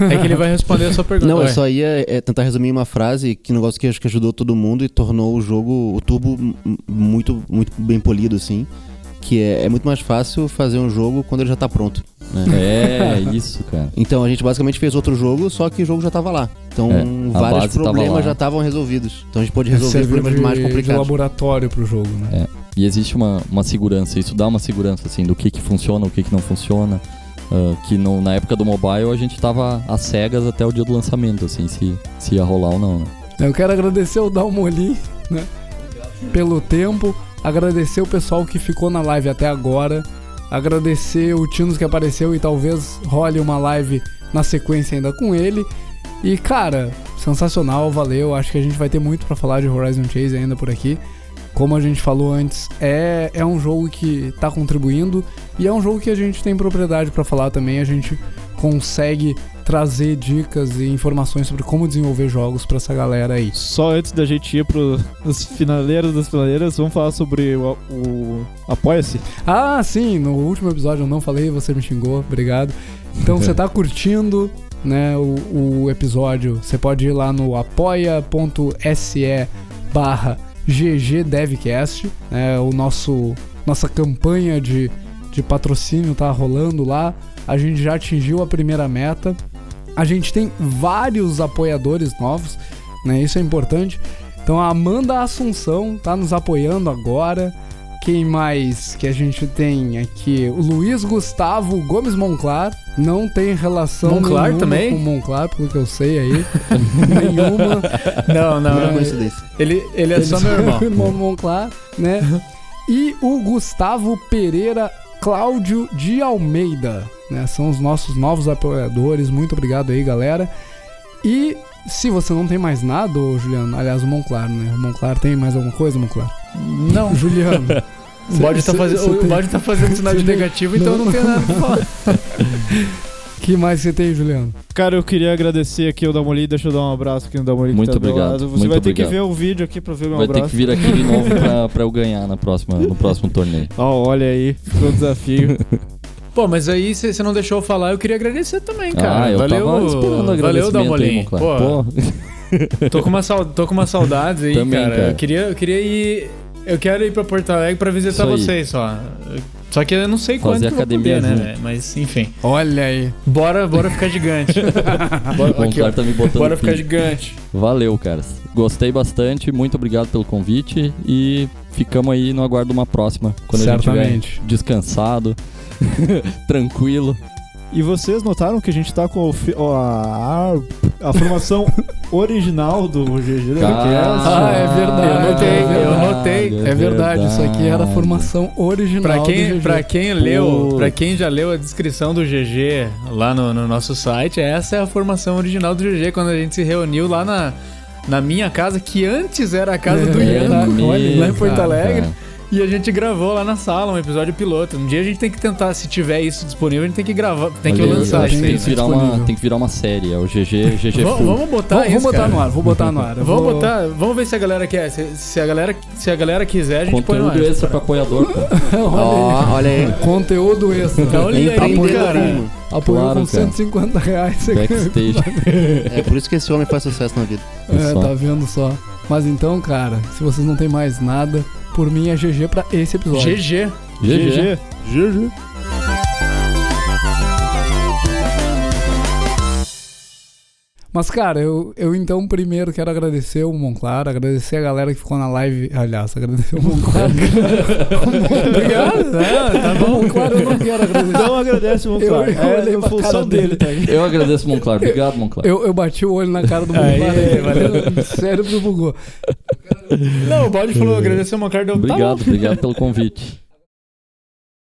É que ele vai responder a sua pergunta. Não, eu só ia é, tentar resumir uma frase que um negócio que acho que ajudou todo mundo e tornou o jogo, o turbo, m- muito, muito bem polido, assim. Que é, é muito mais fácil fazer um jogo quando ele já tá pronto. Né? É, isso, cara. Então a gente basicamente fez outro jogo, só que o jogo já tava lá. Então É, vários tava problemas lá. já estavam resolvidos. Então a gente pode resolver os problemas de, mais de complicados. laboratório pro jogo, né? E existe uma, uma segurança, isso dá uma segurança, assim, do que que funciona, o que que não funciona. ah, que no- na época do mobile a gente tava às cegas até o dia do lançamento, assim, se, se ia rolar ou não, né? Eu quero agradecer o Dalmolin, né? Pelo tempo. Agradecer o pessoal que ficou na live até agora. Agradecer o Tinos que apareceu e talvez role uma live na sequência ainda com ele. E cara, sensacional, valeu. Acho que a gente vai ter muito pra falar de Horizon Chase ainda por aqui. Como a gente falou antes, é, é um jogo que tá contribuindo e é um jogo que a gente tem propriedade pra falar também. A gente consegue trazer dicas e informações sobre como desenvolver jogos pra essa galera aí. Só antes da gente ir para os finaleiros das finaleiras, vamos falar sobre o, o Apoia-se. Ah, sim, no último episódio eu não falei, você me xingou, obrigado. Então você tá curtindo, né, o, o episódio, você pode ir lá no apoia.se barra ggdevcast, né, o nosso nossa campanha de, de patrocínio tá rolando lá. A gente já atingiu a primeira meta. A gente tem vários apoiadores novos, né? Isso é importante. Então a Amanda Assunção tá nos apoiando agora. Quem mais que a gente tem aqui? O Luiz Gustavo Gomes Monclar. Não tem relação Monclar também? com Monclar, pelo que eu sei aí. nenhuma. Não, não. Não é coincidência. Ele, ele é só meu irmão. irmão Monclar, né? E o Gustavo Pereira Cláudio de Almeida, né? São os nossos novos apoiadores. Muito obrigado aí, galera. E se você não tem mais nada, ô Juliano, aliás, o Monclar, né? O Monclar tem mais alguma coisa, Monclar? Não. Juliano. O bode tá Cê- fazendo, cê o tem- tá fazendo sinal de cê tem- negativo, então eu não tenho nada pra falar. que mais você tem, Juliano? Cara, eu queria agradecer aqui ao Damoli, deixa eu dar um abraço aqui no Damoli. Muito tá do obrigado. Você muito vai ter obrigado. que ver o vídeo aqui pra ver meu Vai abraço. ter que vir aqui de novo pra, pra eu ganhar na próxima, no próximo torneio. Ó, olha aí, ficou um desafio. Pô, mas aí você não deixou eu falar, eu queria agradecer também, cara. ah, eu valeu, tava esperando valeu, Dalmolin. Pô, Pô, tô com uma, tô com uma saudade aí, Também, cara. cara. Eu queria, eu queria ir. Eu quero ir pra Porto Alegre pra visitar vocês só. Só que eu não sei quando Fazer vou academia poder, né? Mas enfim. Olha aí. Bora, bora ficar gigante. bora, o aqui, ó. Tá me botando bora ficar gigante. Valeu, caras. Gostei bastante, muito obrigado pelo convite e ficamos aí no aguardo de uma próxima. Quando a gente Certamente. estiver descansado, tranquilo. E vocês notaram que a gente tá com o fi- ó, a, a formação original do GG da Podcast? Ah, é verdade. Eu notei, é verdade. eu notei. É verdade, isso aqui era a formação original Pra do quem, GG. pra quem leu, para quem já leu a descrição do GG lá no, no nosso site, essa é a formação original do GG quando a gente se reuniu lá na, na minha casa, que antes era a casa do É Ian, verdade, olha, lá em Porto cara, Alegre. cara. E a gente gravou lá na sala um episódio piloto. Um dia a gente tem que tentar, se tiver isso disponível, a gente tem que gravar, tem que Olha, lançar que aí. tem que, virar uma, tem que virar uma série, é o GG, GG Vamos, Full. vamos botar Vamos, isso, vamos botar cara. no ar, vou botar no ar. Vamos vou- botar, vamos ver se a galera quer. Se, se a, galera, se a galera quiser, a gente põe no ar. Conteúdo extra pra apoiador. Ó, olha aí. Conteúdo extra. Olha aí, Apoiou- cara. Apoiou Claro, com cara. 150 reais. Você ganha. Backstage. É por isso que esse homem faz sucesso na vida. É, tá vendo só. Mas então, cara, se vocês não tem mais nada, por mim é GG pra esse episódio. GG. GG. GG. Mas, cara, eu, eu então primeiro quero agradecer o Monclar, agradecer a galera que ficou na live. Aliás, agradecer o Monclar. Obrigado. né? tá o Monclar eu não quero agradecer. Não agradece o Monclar. Eu- eu olhei É a função dele. dele, tá aí. Eu agradeço, Monclar. Obrigado, Monclar. Eu, eu bati o olho na cara do Aí, Monclar. valeu. O cérebro bugou. Não, o Balde falou, agradecer o Monclar. deu- tá bom. Obrigado, obrigado pelo convite.